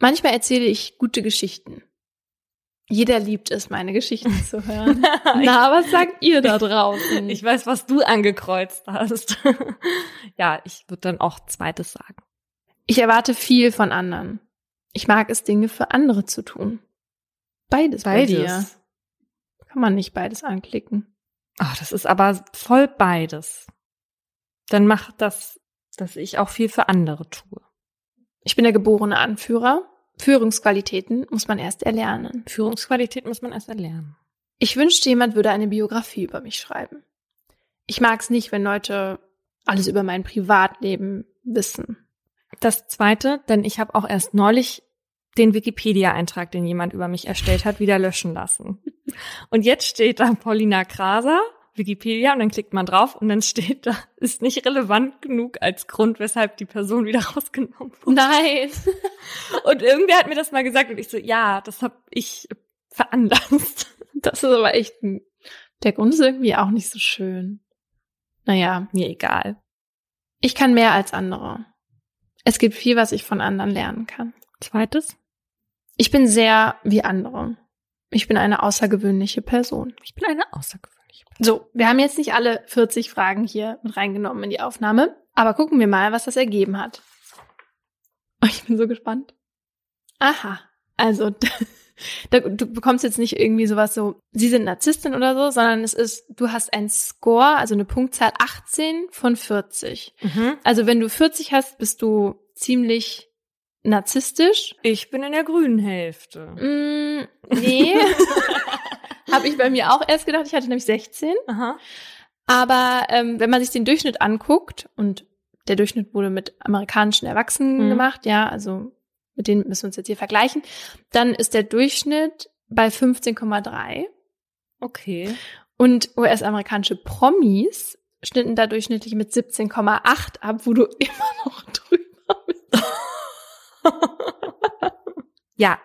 Manchmal erzähle ich gute Geschichten. Jeder liebt es, meine Geschichten zu hören. Na, was sagt ihr da draußen? Ich weiß, was du angekreuzt hast. ja, ich würde dann auch zweites sagen. Ich erwarte viel von anderen. Ich mag es, Dinge für andere zu tun. Beides, beides. bei dir. Kann man nicht beides anklicken. Ach, das ist aber voll beides. Dann macht das, dass ich auch viel für andere tue. Ich bin der geborene Anführer. Führungsqualitäten muss man erst erlernen. Führungsqualitäten muss man erst erlernen. Ich wünschte, jemand würde eine Biografie über mich schreiben. Ich mag es nicht, wenn Leute alles über mein Privatleben wissen. Das zweite, denn ich habe auch erst neulich den Wikipedia-Eintrag, den jemand über mich erstellt hat, wieder löschen lassen. Und jetzt steht da Paulina Kraser Wikipedia und dann klickt man drauf und dann steht da, ist nicht relevant genug als Grund, weshalb die Person wieder rausgenommen wurde. Nein. Und irgendwer hat mir das mal gesagt und ich so, ja, das habe ich veranlasst. Das ist aber echt, der Grund ist irgendwie auch nicht so schön. Naja, Mir egal. ich kann mehr als andere. Es gibt viel, was ich von anderen lernen kann. Zweites? Ich bin sehr wie andere. Ich bin eine außergewöhnliche Person. Ich bin eine außergewöhnliche Person. So, wir haben jetzt nicht alle 40 Fragen hier mit reingenommen in die Aufnahme, aber gucken wir mal, was das ergeben hat. Oh, ich bin so gespannt. Aha, also da, du bekommst jetzt nicht irgendwie sowas so, sie sind Narzisstin oder so, sondern es ist, du hast ein Score, also eine Punktzahl 18 von 40. Mhm. Also wenn du 40 hast, bist du ziemlich narzisstisch. Ich bin in der grünen Hälfte. Mm, nee, habe ich bei mir auch erst gedacht. Ich hatte nämlich 16. Aha. Aber ähm, wenn man sich den Durchschnitt anguckt, und der Durchschnitt wurde mit amerikanischen Erwachsenen Mhm. gemacht, ja, also mit denen müssen wir uns jetzt hier vergleichen, dann ist der Durchschnitt bei 15,3 Okay. und US-amerikanische Promis schnitten da durchschnittlich mit 17,8 ab, wo du immer noch drüber bist. Ja.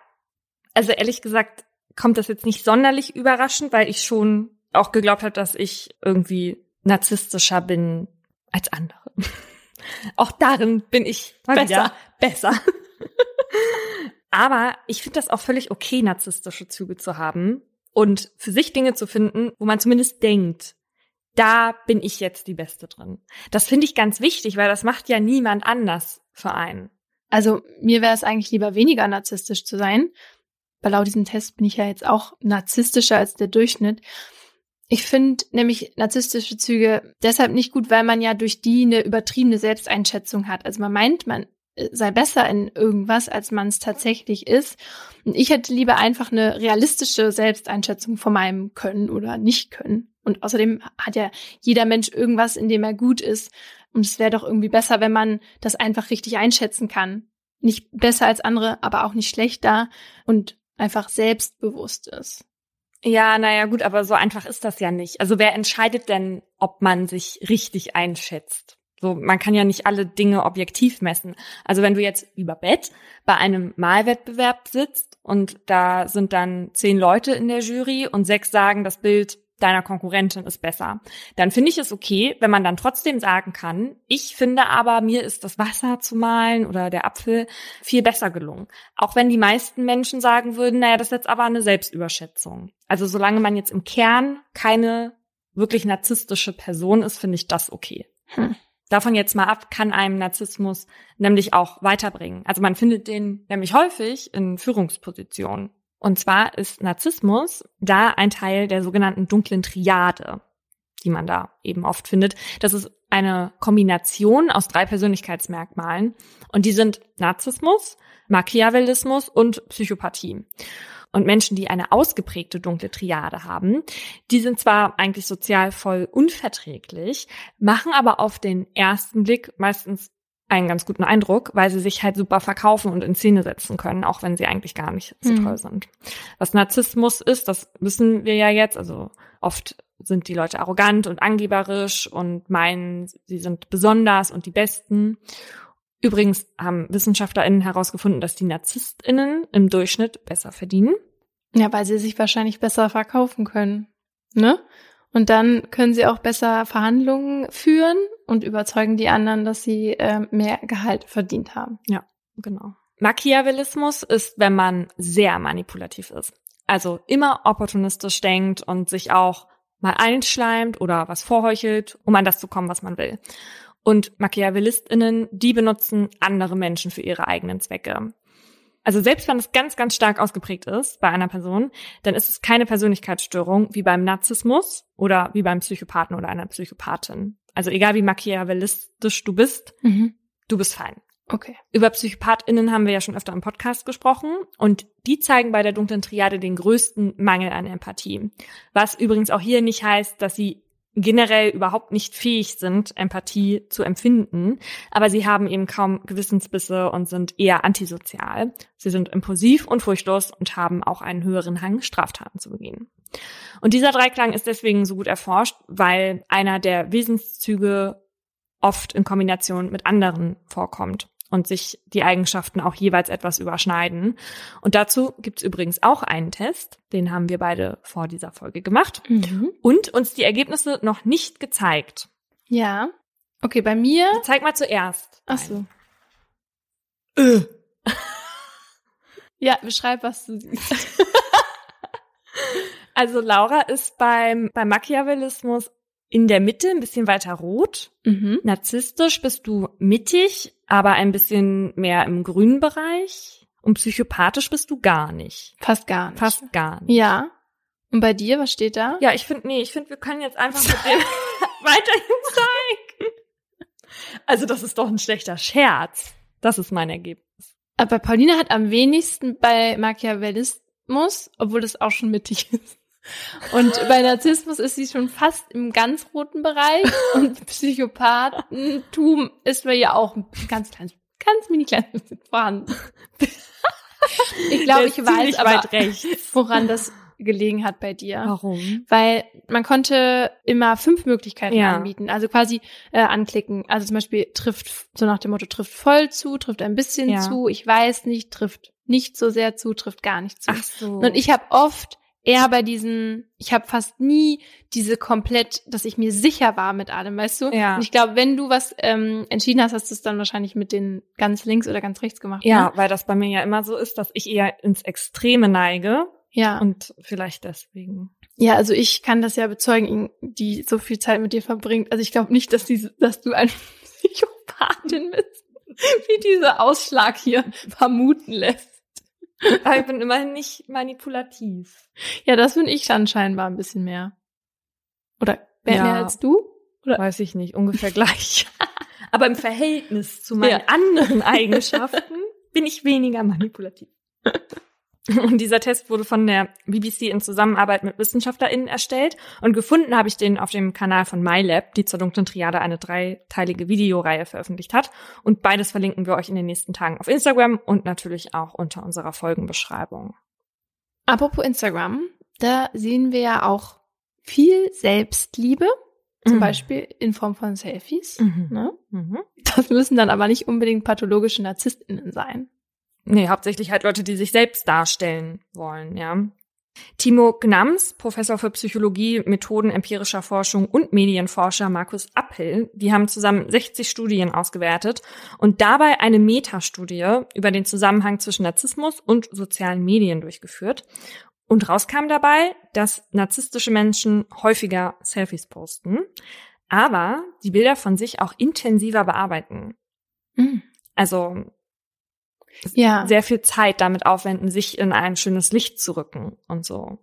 Also ehrlich gesagt kommt das jetzt nicht sonderlich überraschend, weil ich schon auch geglaubt habe, dass ich irgendwie narzisstischer bin als andere. auch darin bin ich Besser. wieder besser. Aber ich finde das auch völlig okay, narzisstische Züge zu haben und für sich Dinge zu finden, wo man zumindest denkt, da bin ich jetzt die Beste drin. Das finde ich ganz wichtig, weil das macht ja niemand anders für einen. Also mir wäre es eigentlich lieber weniger narzisstisch zu sein, weil laut diesem Test bin ich ja jetzt auch narzisstischer als der Durchschnitt. Ich finde nämlich narzisstische Züge deshalb nicht gut, weil man ja durch die eine übertriebene Selbsteinschätzung hat. Also man meint, man äh, sei besser in irgendwas, als man es tatsächlich ist. Und ich hätte lieber einfach eine realistische Selbsteinschätzung von meinem Können oder Nicht-Können. Und außerdem hat ja jeder Mensch irgendwas, in dem er gut ist. Und es wäre doch irgendwie besser, wenn man das einfach richtig einschätzen kann. Nicht besser als andere, aber auch nicht schlechter und einfach selbstbewusst ist. Ja, naja, gut, aber so einfach ist das ja nicht. Also wer entscheidet denn, ob man sich richtig einschätzt? So, man kann ja nicht alle Dinge objektiv messen. Also wenn du jetzt über Bett bei einem Malwettbewerb sitzt und da sind dann zehn Leute in der Jury und sechs sagen, das Bild deiner Konkurrentin ist besser, dann finde ich es okay, wenn man dann trotzdem sagen kann, ich finde aber, mir ist das Wasser zu malen oder der Apfel viel besser gelungen. Auch wenn die meisten Menschen sagen würden, naja, das ist jetzt aber eine Selbstüberschätzung. Also solange man jetzt im Kern keine wirklich narzisstische Person ist, finde ich das okay. Hm. Davon jetzt mal ab, kann einem Narzissmus nämlich auch weiterbringen. Also man findet den nämlich häufig in Führungspositionen. Und zwar ist Narzissmus da ein Teil der sogenannten dunklen Triade, die man da eben oft findet. Das ist eine Kombination aus drei Persönlichkeitsmerkmalen. Und die sind Narzissmus, Machiavellismus und Psychopathie. Und Menschen, die eine ausgeprägte dunkle Triade haben, die sind zwar eigentlich sozial voll unverträglich, machen aber auf den ersten Blick meistens einen ganz guten Eindruck, weil sie sich halt super verkaufen und in Szene setzen können, auch wenn sie eigentlich gar nicht so Hm. toll sind. Was Narzissmus ist, das wissen wir ja jetzt. Also oft sind die Leute arrogant und angeberisch und meinen, sie sind besonders und die Besten. Übrigens haben WissenschaftlerInnen herausgefunden, dass die NarzisstInnen im Durchschnitt besser verdienen. Ja, weil sie sich wahrscheinlich besser verkaufen können. Ne? Und dann können sie auch besser Verhandlungen führen und überzeugen die anderen, dass sie ähm, mehr Gehalt verdient haben. Genau. Machiavellismus ist, wenn man sehr manipulativ ist. Also immer opportunistisch denkt und sich auch mal einschleimt oder was vorheuchelt, um an das zu kommen, was man will. Und MachiavellistInnen, die benutzen andere Menschen für ihre eigenen Zwecke. Also selbst wenn es ganz, ganz stark ausgeprägt ist bei einer Person, dann ist es keine Persönlichkeitsstörung wie beim Narzissmus oder wie beim Psychopathen oder einer Psychopathin. Also egal wie machiavellistisch du bist, du bist fein. Okay. Über PsychopathInnen haben wir ja schon öfter im Podcast gesprochen und die zeigen bei der dunklen Triade den größten Mangel an Empathie. Was übrigens auch hier nicht heißt, dass sie generell überhaupt nicht fähig sind, Empathie zu empfinden, aber sie haben eben kaum Gewissensbisse und sind eher antisozial. Sie sind impulsiv und furchtlos und haben auch einen höheren Hang, Straftaten zu begehen. Und dieser Dreiklang ist deswegen so gut erforscht, weil einer der Wesenszüge oft in Kombination mit anderen vorkommt und sich die Eigenschaften auch jeweils etwas überschneiden. Und dazu gibt's übrigens auch einen Test, den haben wir beide vor dieser Folge gemacht Mhm. und uns die Ergebnisse noch nicht gezeigt. Ja. Okay, bei mir. Zeig mal zuerst. Ach so. Ja, beschreib, was du siehst. Also Laura ist beim, beim Machiavellismus in der Mitte, ein bisschen weiter rot. Mhm. Narzisstisch bist du mittig, aber ein bisschen mehr im grünen Bereich. Und psychopathisch bist du gar nicht. Fast gar nicht. Fast gar nicht. Ja. Und bei dir, was steht da? Ja, ich finde, nee, ich finde, wir können jetzt einfach mit dem weiterhin zeigen. Also, das ist doch ein schlechter Scherz. Das ist mein Ergebnis. Aber Pauline hat am wenigsten bei Machiavellismus, obwohl das auch schon mittig ist. Und bei Narzissmus ist sie schon fast im ganz roten Bereich und Psychopathentum ist bei ihr auch ein ganz kleines, ganz mini kleines bisschen vorhanden. Ich glaube, ich weiß aber, weit rechts. woran das gelegen hat bei dir. Warum? Weil man konnte immer fünf Möglichkeiten Ja. anbieten. Also quasi äh, anklicken. Also zum Beispiel trifft, so nach dem Motto, trifft voll zu, trifft ein bisschen Ja. zu, ich weiß nicht, trifft nicht so sehr zu, trifft gar nicht zu. Ach so. Und ich habe oft eher bei diesen, ich habe fast nie diese komplett, dass ich mir sicher war mit allem, weißt du? Ja. Und ich glaube, wenn du was ähm, entschieden hast, hast du es dann wahrscheinlich mit den ganz links oder ganz rechts gemacht. ja, Ne? weil das bei mir ja immer so ist, dass ich eher ins Extreme neige Ja. und vielleicht deswegen. Ja, also ich kann das ja bezeugen, die so viel Zeit mit dir verbringt. Also ich glaube nicht, dass, diese, dass du eine Psychopathin bist, wie dieser Ausschlag hier vermuten lässt. Aber ich bin immerhin nicht manipulativ. Ja, das finde ich dann scheinbar ein bisschen mehr. Oder mehr, Ja. mehr als du? Weiß ich nicht, ungefähr gleich. Aber im Verhältnis zu meinen Ja. anderen Eigenschaften bin ich weniger manipulativ. Und dieser Test wurde von der BBC in Zusammenarbeit mit WissenschaftlerInnen erstellt und gefunden habe ich den auf dem Kanal von MyLab, die zur dunklen Triade eine dreiteilige Videoreihe veröffentlicht hat. Und beides verlinken wir euch in den nächsten Tagen auf Instagram und natürlich auch unter unserer Folgenbeschreibung. Apropos Instagram, da sehen wir ja auch viel Selbstliebe, zum Mhm. Beispiel in Form von Selfies. Mhm. Ne? Mhm. Das müssen dann aber nicht unbedingt pathologische NarzisstInnen sein. Nee, hauptsächlich halt Leute, die sich selbst darstellen wollen, ja. Timo Gnams, Professor für Psychologie, Methoden empirischer Forschung und Medienforscher Markus Appel, die haben zusammen 60 Studien ausgewertet und dabei eine Metastudie über den Zusammenhang zwischen Narzissmus und sozialen Medien durchgeführt. Und rauskam dabei, dass narzisstische Menschen häufiger Selfies posten, aber die Bilder von sich auch intensiver bearbeiten. Mhm. Also Ja. sehr viel Zeit damit aufwenden, sich in ein schönes Licht zu rücken und so.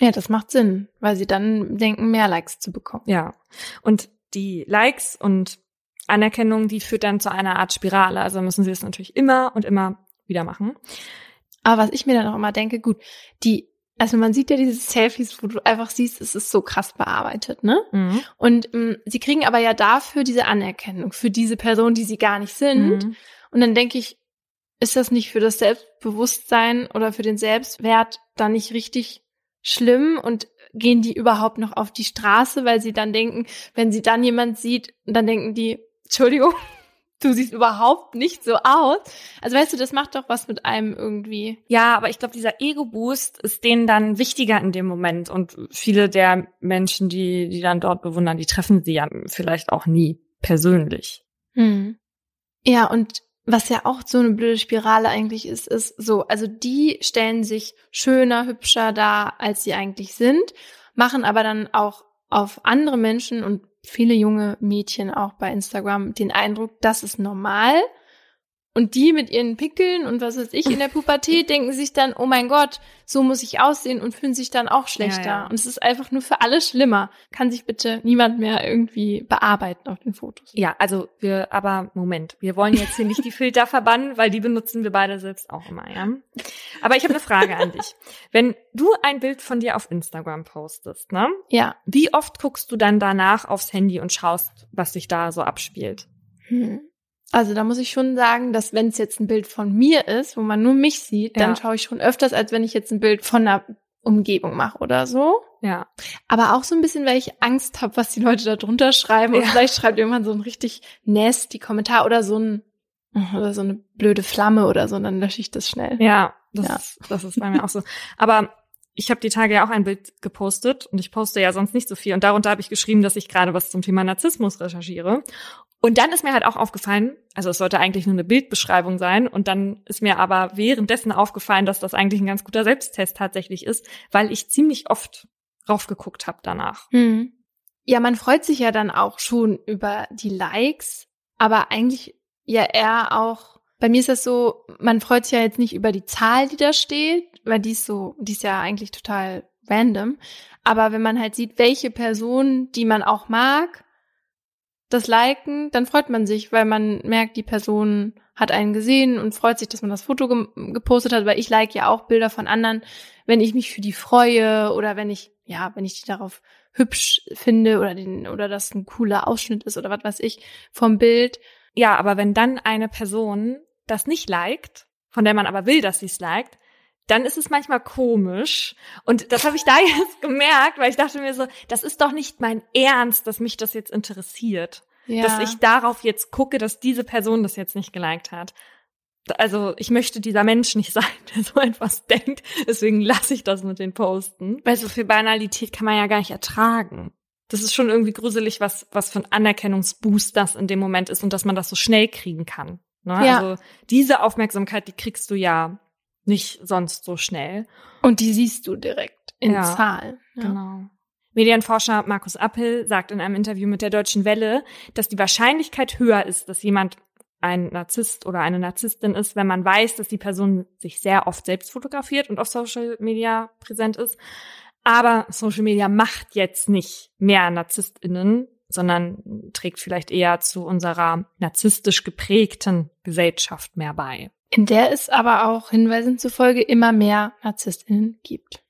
Ja, das macht Sinn, weil sie dann denken, mehr Likes zu bekommen. Ja. Und die Likes und Anerkennung, die führt dann zu einer Art Spirale. Also müssen sie es natürlich immer und immer wieder machen. Aber was ich mir dann auch immer denke, gut, die, also man sieht ja diese Selfies, wo du einfach siehst, es ist so krass bearbeitet, ne? Mhm. Und ähm, sie kriegen aber ja dafür diese Anerkennung, für diese Person, die sie gar nicht sind. Mhm. Und dann denke ich, ist das nicht für das Selbstbewusstsein oder für den Selbstwert dann nicht richtig schlimm und gehen die überhaupt noch auf die Straße, weil sie dann denken, wenn sie dann jemand sieht, dann denken die, Entschuldigung, du siehst überhaupt nicht so aus. Also weißt du, das macht doch was mit einem irgendwie. Ja, aber ich glaube, dieser Ego-Boost ist denen dann wichtiger in dem Moment. Und viele der Menschen, die, die dann dort bewundern, die treffen sie ja vielleicht auch nie persönlich. Hm. Ja, und was ja auch so eine blöde Spirale eigentlich ist, ist so, also die stellen sich schöner, hübscher dar, als sie eigentlich sind, machen aber dann auch auf andere Menschen und viele junge Mädchen auch bei Instagram den Eindruck, das ist normal. Und die mit ihren Pickeln und was weiß ich in der Pubertät denken sich dann, oh mein Gott, so muss ich aussehen und fühlen sich dann auch schlechter. Ja, ja. Und es ist einfach nur für alle schlimmer. Kann sich bitte niemand mehr irgendwie bearbeiten auf den Fotos. Ja, also wir, aber Moment, wir wollen jetzt hier nicht die Filter verbannen, weil die benutzen wir beide selbst auch immer, ja. Aber ich habe eine Frage an dich. Wenn du ein Bild von dir auf Instagram postest, ne? Ja. Wie oft guckst du dann danach aufs Handy und schaust, was sich da so abspielt? Hm. Also da muss ich schon sagen, dass wenn es jetzt ein Bild von mir ist, wo man nur mich sieht, dann Ja. schaue ich schon öfters, als wenn ich jetzt ein Bild von einer Umgebung mache oder so. Ja. Aber auch so ein bisschen, weil ich Angst habe, was die Leute da drunter schreiben. Und Ja. vielleicht schreibt jemand so ein richtig nasty Kommentar oder so ein oder so eine blöde Flamme oder so, und dann lösche ich das schnell. Ja, das, Ja. Ist, das ist bei mir auch so. Aber ich habe die Tage ja auch ein Bild gepostet und ich poste ja sonst nicht so viel. Und darunter habe ich geschrieben, dass ich gerade was zum Thema Narzissmus recherchiere. Und dann ist mir halt auch aufgefallen, also es sollte eigentlich nur eine Bildbeschreibung sein. Und dann ist mir aber währenddessen aufgefallen, dass das eigentlich ein ganz guter Selbsttest tatsächlich ist, weil ich ziemlich oft raufgeguckt habe danach. Hm. Ja, man freut sich ja dann auch schon über die Likes, aber eigentlich ja eher auch, bei mir ist das so, man freut sich ja jetzt nicht über die Zahl, die da steht, weil die ist so, die ist ja eigentlich total random. Aber wenn man halt sieht, welche Personen, die man auch mag, das liken, dann freut man sich, weil man merkt, die Person hat einen gesehen und freut sich, dass man das Foto ge gepostet hat, weil ich like ja auch Bilder von anderen, wenn ich mich für die freue oder wenn ich, ja, wenn ich die darauf hübsch finde oder den, oder das ein cooler Ausschnitt ist oder was weiß ich vom Bild. Ja, aber wenn dann eine Person das nicht liked, von der man aber will, dass sie es liked, dann ist es manchmal komisch. Und das habe ich da jetzt gemerkt, weil ich dachte mir so, das ist doch nicht mein Ernst, dass mich das jetzt interessiert. Ja. Dass ich darauf jetzt gucke, dass diese Person das jetzt nicht geliked hat. Also ich möchte dieser Mensch nicht sein, der so etwas denkt. Deswegen lasse ich das mit den Posten. Weil so viel Banalität kann man ja gar nicht ertragen. Das ist schon irgendwie gruselig, was, was für ein Anerkennungsboost das in dem Moment ist und dass man das so schnell kriegen kann. Ne? Ja. Also diese Aufmerksamkeit, die kriegst du ja nicht sonst so schnell. und die siehst du direkt in Ja. Zahlen. Ja. Genau. Medienforscher Markus Appel sagt in einem Interview mit der Deutschen Welle, dass die Wahrscheinlichkeit höher ist, dass jemand ein Narzisst oder eine Narzisstin ist, wenn man weiß, dass die Person sich sehr oft selbst fotografiert und auf Social Media präsent ist. Aber Social Media macht jetzt nicht mehr NarzisstInnen, sondern trägt vielleicht eher zu unserer narzisstisch geprägten Gesellschaft mehr bei. In der es aber auch Hinweisen zufolge immer mehr NarzisstInnen gibt.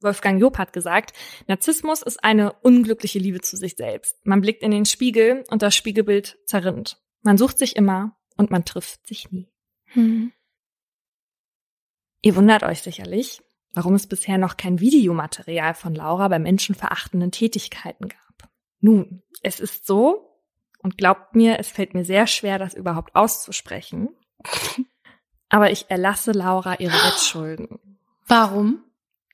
Wolfgang Job hat gesagt, Narzissmus ist eine unglückliche Liebe zu sich selbst. Man blickt in den Spiegel und das Spiegelbild zerrinnt. Man sucht sich immer und man trifft sich nie. Hm. Ihr wundert euch sicherlich, warum es bisher noch kein Videomaterial von Laura bei menschenverachtenden Tätigkeiten gab. Nun, es ist so, und glaubt mir, es fällt mir sehr schwer, das überhaupt auszusprechen, aber ich erlasse Laura ihre Wettschulden. Warum?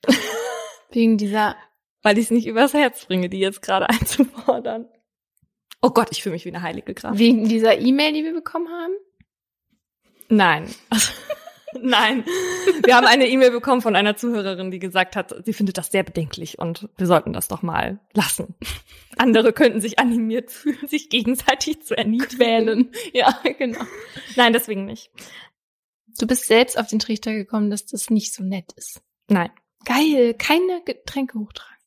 Wegen dieser weil ich es nicht übers Herz bringe, die jetzt gerade einzufordern. Oh Gott, ich fühle mich wie eine heilige Kraft. Wegen dieser E-Mail, die wir bekommen haben? Nein. Also, nein. Wir haben eine E-Mail bekommen von einer Zuhörerin, die gesagt hat, sie findet das sehr bedenklich und wir sollten das doch mal lassen. Andere könnten sich animiert fühlen, sich gegenseitig zu erniedrigen. Ja, genau. Nein, deswegen nicht. Du bist selbst auf den Trichter gekommen, dass das nicht so nett ist. Nein. Geil, keine Getränke hochtragen.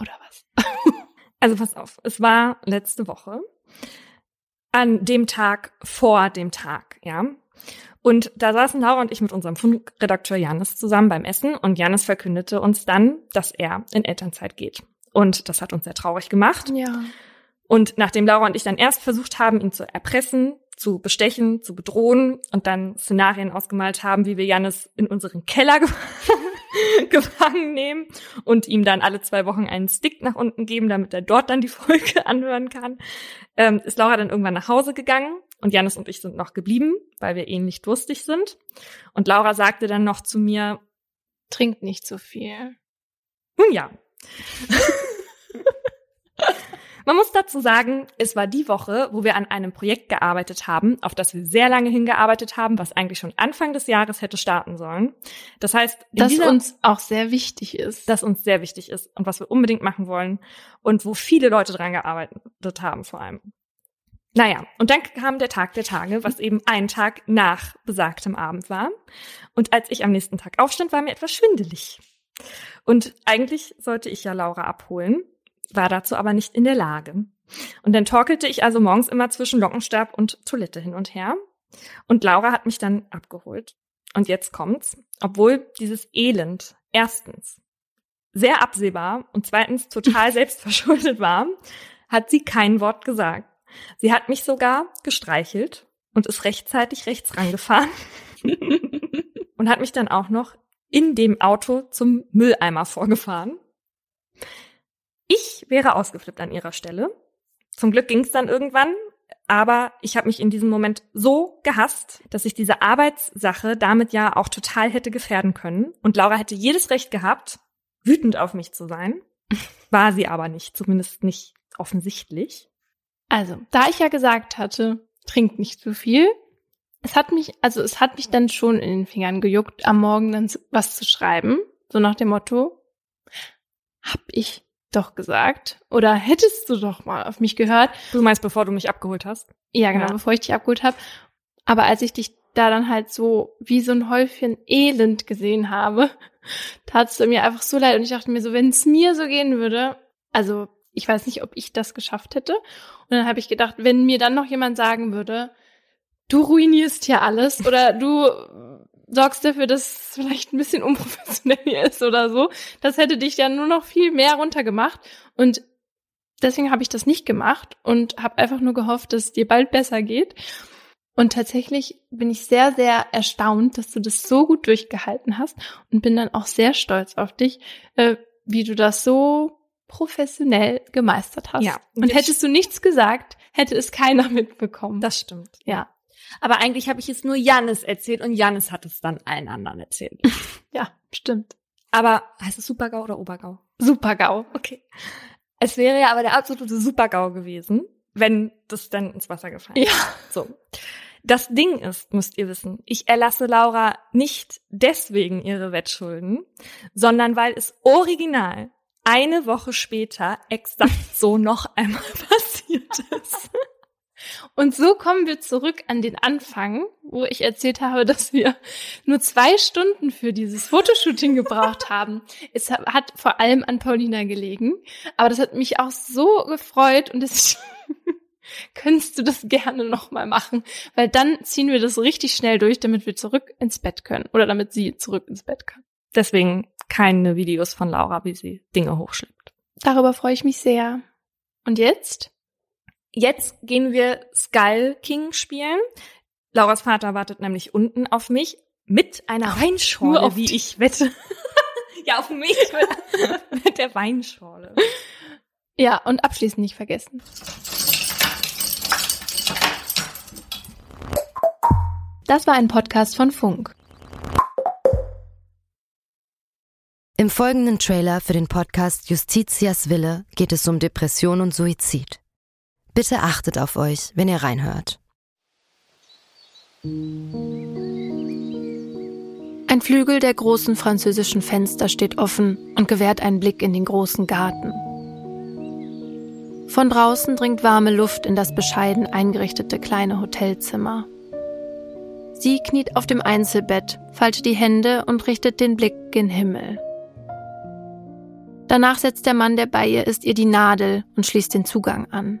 Oder was? Also pass auf, es war letzte Woche an dem Tag vor dem Tag, ja. Und da saßen Laura und ich mit unserem Fundredakteur Janis zusammen beim Essen und Janis verkündete uns dann, dass er in Elternzeit geht. Und das hat uns sehr traurig gemacht. Ja. Und nachdem Laura und ich dann erst versucht haben, ihn zu erpressen, zu bestechen, zu bedrohen und dann Szenarien ausgemalt haben, wie wir Janis in unseren Keller ge gefangen nehmen und ihm dann alle zwei Wochen einen Stick nach unten geben, damit er dort dann die Folge anhören kann, ähm, ist Laura dann irgendwann nach Hause gegangen und Janis und ich sind noch geblieben, weil wir ähnlich durstig sind. Und Laura sagte dann noch zu mir, Trinkt nicht so viel. nun ja. Man muss dazu sagen, es war die Woche, wo wir an einem Projekt gearbeitet haben, auf das wir sehr lange hingearbeitet haben, was eigentlich schon Anfang des Jahres hätte starten sollen. Das heißt, in Das dieser, uns auch sehr wichtig ist. das uns sehr wichtig ist und was wir unbedingt machen wollen und wo viele Leute dran gearbeitet haben vor allem. Naja, und dann kam der Tag der Tage, was eben ein Tag nach besagtem Abend war. Und als ich am nächsten Tag aufstand, war mir etwas schwindelig. Und eigentlich sollte ich ja Laura abholen, war dazu aber nicht in der Lage. Und dann torkelte ich also morgens immer zwischen Lockenstab und Toilette hin und her. Und Laura hat mich dann abgeholt. Und jetzt kommt's. Obwohl dieses Elend erstens sehr absehbar und zweitens total selbstverschuldet war, hat sie kein Wort gesagt. Sie hat mich sogar gestreichelt und ist rechtzeitig rechts rangefahren und hat mich dann auch noch in dem Auto zum Mülleimer vorgefahren. Ich wäre ausgeflippt an ihrer Stelle. Zum Glück ging es dann irgendwann, aber ich habe mich in diesem Moment so gehasst, dass ich diese Arbeitssache damit ja auch total hätte gefährden können. Und Laura hätte jedes Recht gehabt, wütend auf mich zu sein. War sie aber nicht, zumindest nicht offensichtlich. Also, da ich ja gesagt hatte, trink nicht zu viel, es hat mich, also es hat mich dann schon in den Fingern gejuckt, am Morgen dann was zu schreiben, so nach dem Motto, hab ich doch gesagt. Oder hättest du doch mal auf mich gehört. Du meinst, bevor du mich abgeholt hast? Ja, genau, ja. bevor ich dich abgeholt habe. Aber als ich dich da dann halt so wie so ein Häufchen Elend gesehen habe, tat es mir einfach so leid. Und ich dachte mir so, wenn es mir so gehen würde, also ich weiß nicht, ob ich das geschafft hätte. Und dann habe ich gedacht, wenn mir dann noch jemand sagen würde, du ruinierst hier alles oder du sorgst dafür, dass es vielleicht ein bisschen unprofessionell ist oder so. Das hätte dich ja nur noch viel mehr runtergemacht. Und deswegen habe ich das nicht gemacht und habe einfach nur gehofft, dass es dir bald besser geht. Und tatsächlich bin ich sehr, sehr erstaunt, dass du das so gut durchgehalten hast und bin dann auch sehr stolz auf dich, äh, wie du das so professionell gemeistert hast. Ja. Und hättest du nichts gesagt, hätte es keiner mitbekommen. Das stimmt. Ja. Aber eigentlich habe ich es nur Jannis erzählt und Jannis hat es dann allen anderen erzählt. ja, stimmt. Aber heißt es Supergau oder Obergau? Supergau, okay. Es wäre ja aber der absolute Supergau gewesen, wenn das dann ins Wasser gefallen wäre. Ja. So. Das Ding ist, müsst ihr wissen, ich erlasse Laura nicht deswegen ihre Wettschulden, sondern weil es original eine Woche später exakt so noch einmal passiert ist. Und so kommen wir zurück an den Anfang, wo ich erzählt habe, dass wir nur zwei Stunden für dieses Fotoshooting gebraucht haben. Es hat vor allem an Paulina gelegen, aber das hat mich auch so gefreut und das könntest du das gerne nochmal machen, weil dann ziehen wir das richtig schnell durch, damit wir zurück ins Bett können oder damit sie zurück ins Bett kann. Deswegen keine Videos von Laura, wie sie Dinge hochschleppt. Darüber freue ich mich sehr. Und jetzt? Jetzt gehen wir Skull King spielen. Lauras Vater wartet nämlich unten auf mich mit einer Weinschorle, wie ich wette. ja, auf mich mit, mit der Weinschorle. Ja, und abschließend nicht vergessen. Das war ein Podcast von Funk. Im folgenden Trailer für den Podcast Justitias Wille geht es um Depression und Suizid. Bitte achtet auf euch, wenn ihr reinhört. Ein Flügel der großen französischen Fenster steht offen und gewährt einen Blick in den großen Garten. Von draußen dringt warme Luft in das bescheiden eingerichtete kleine Hotelzimmer. Sie kniet auf dem Einzelbett, faltet die Hände und richtet den Blick gen Himmel. Danach setzt der Mann, der bei ihr ist, ihr die Nadel und schließt den Zugang an.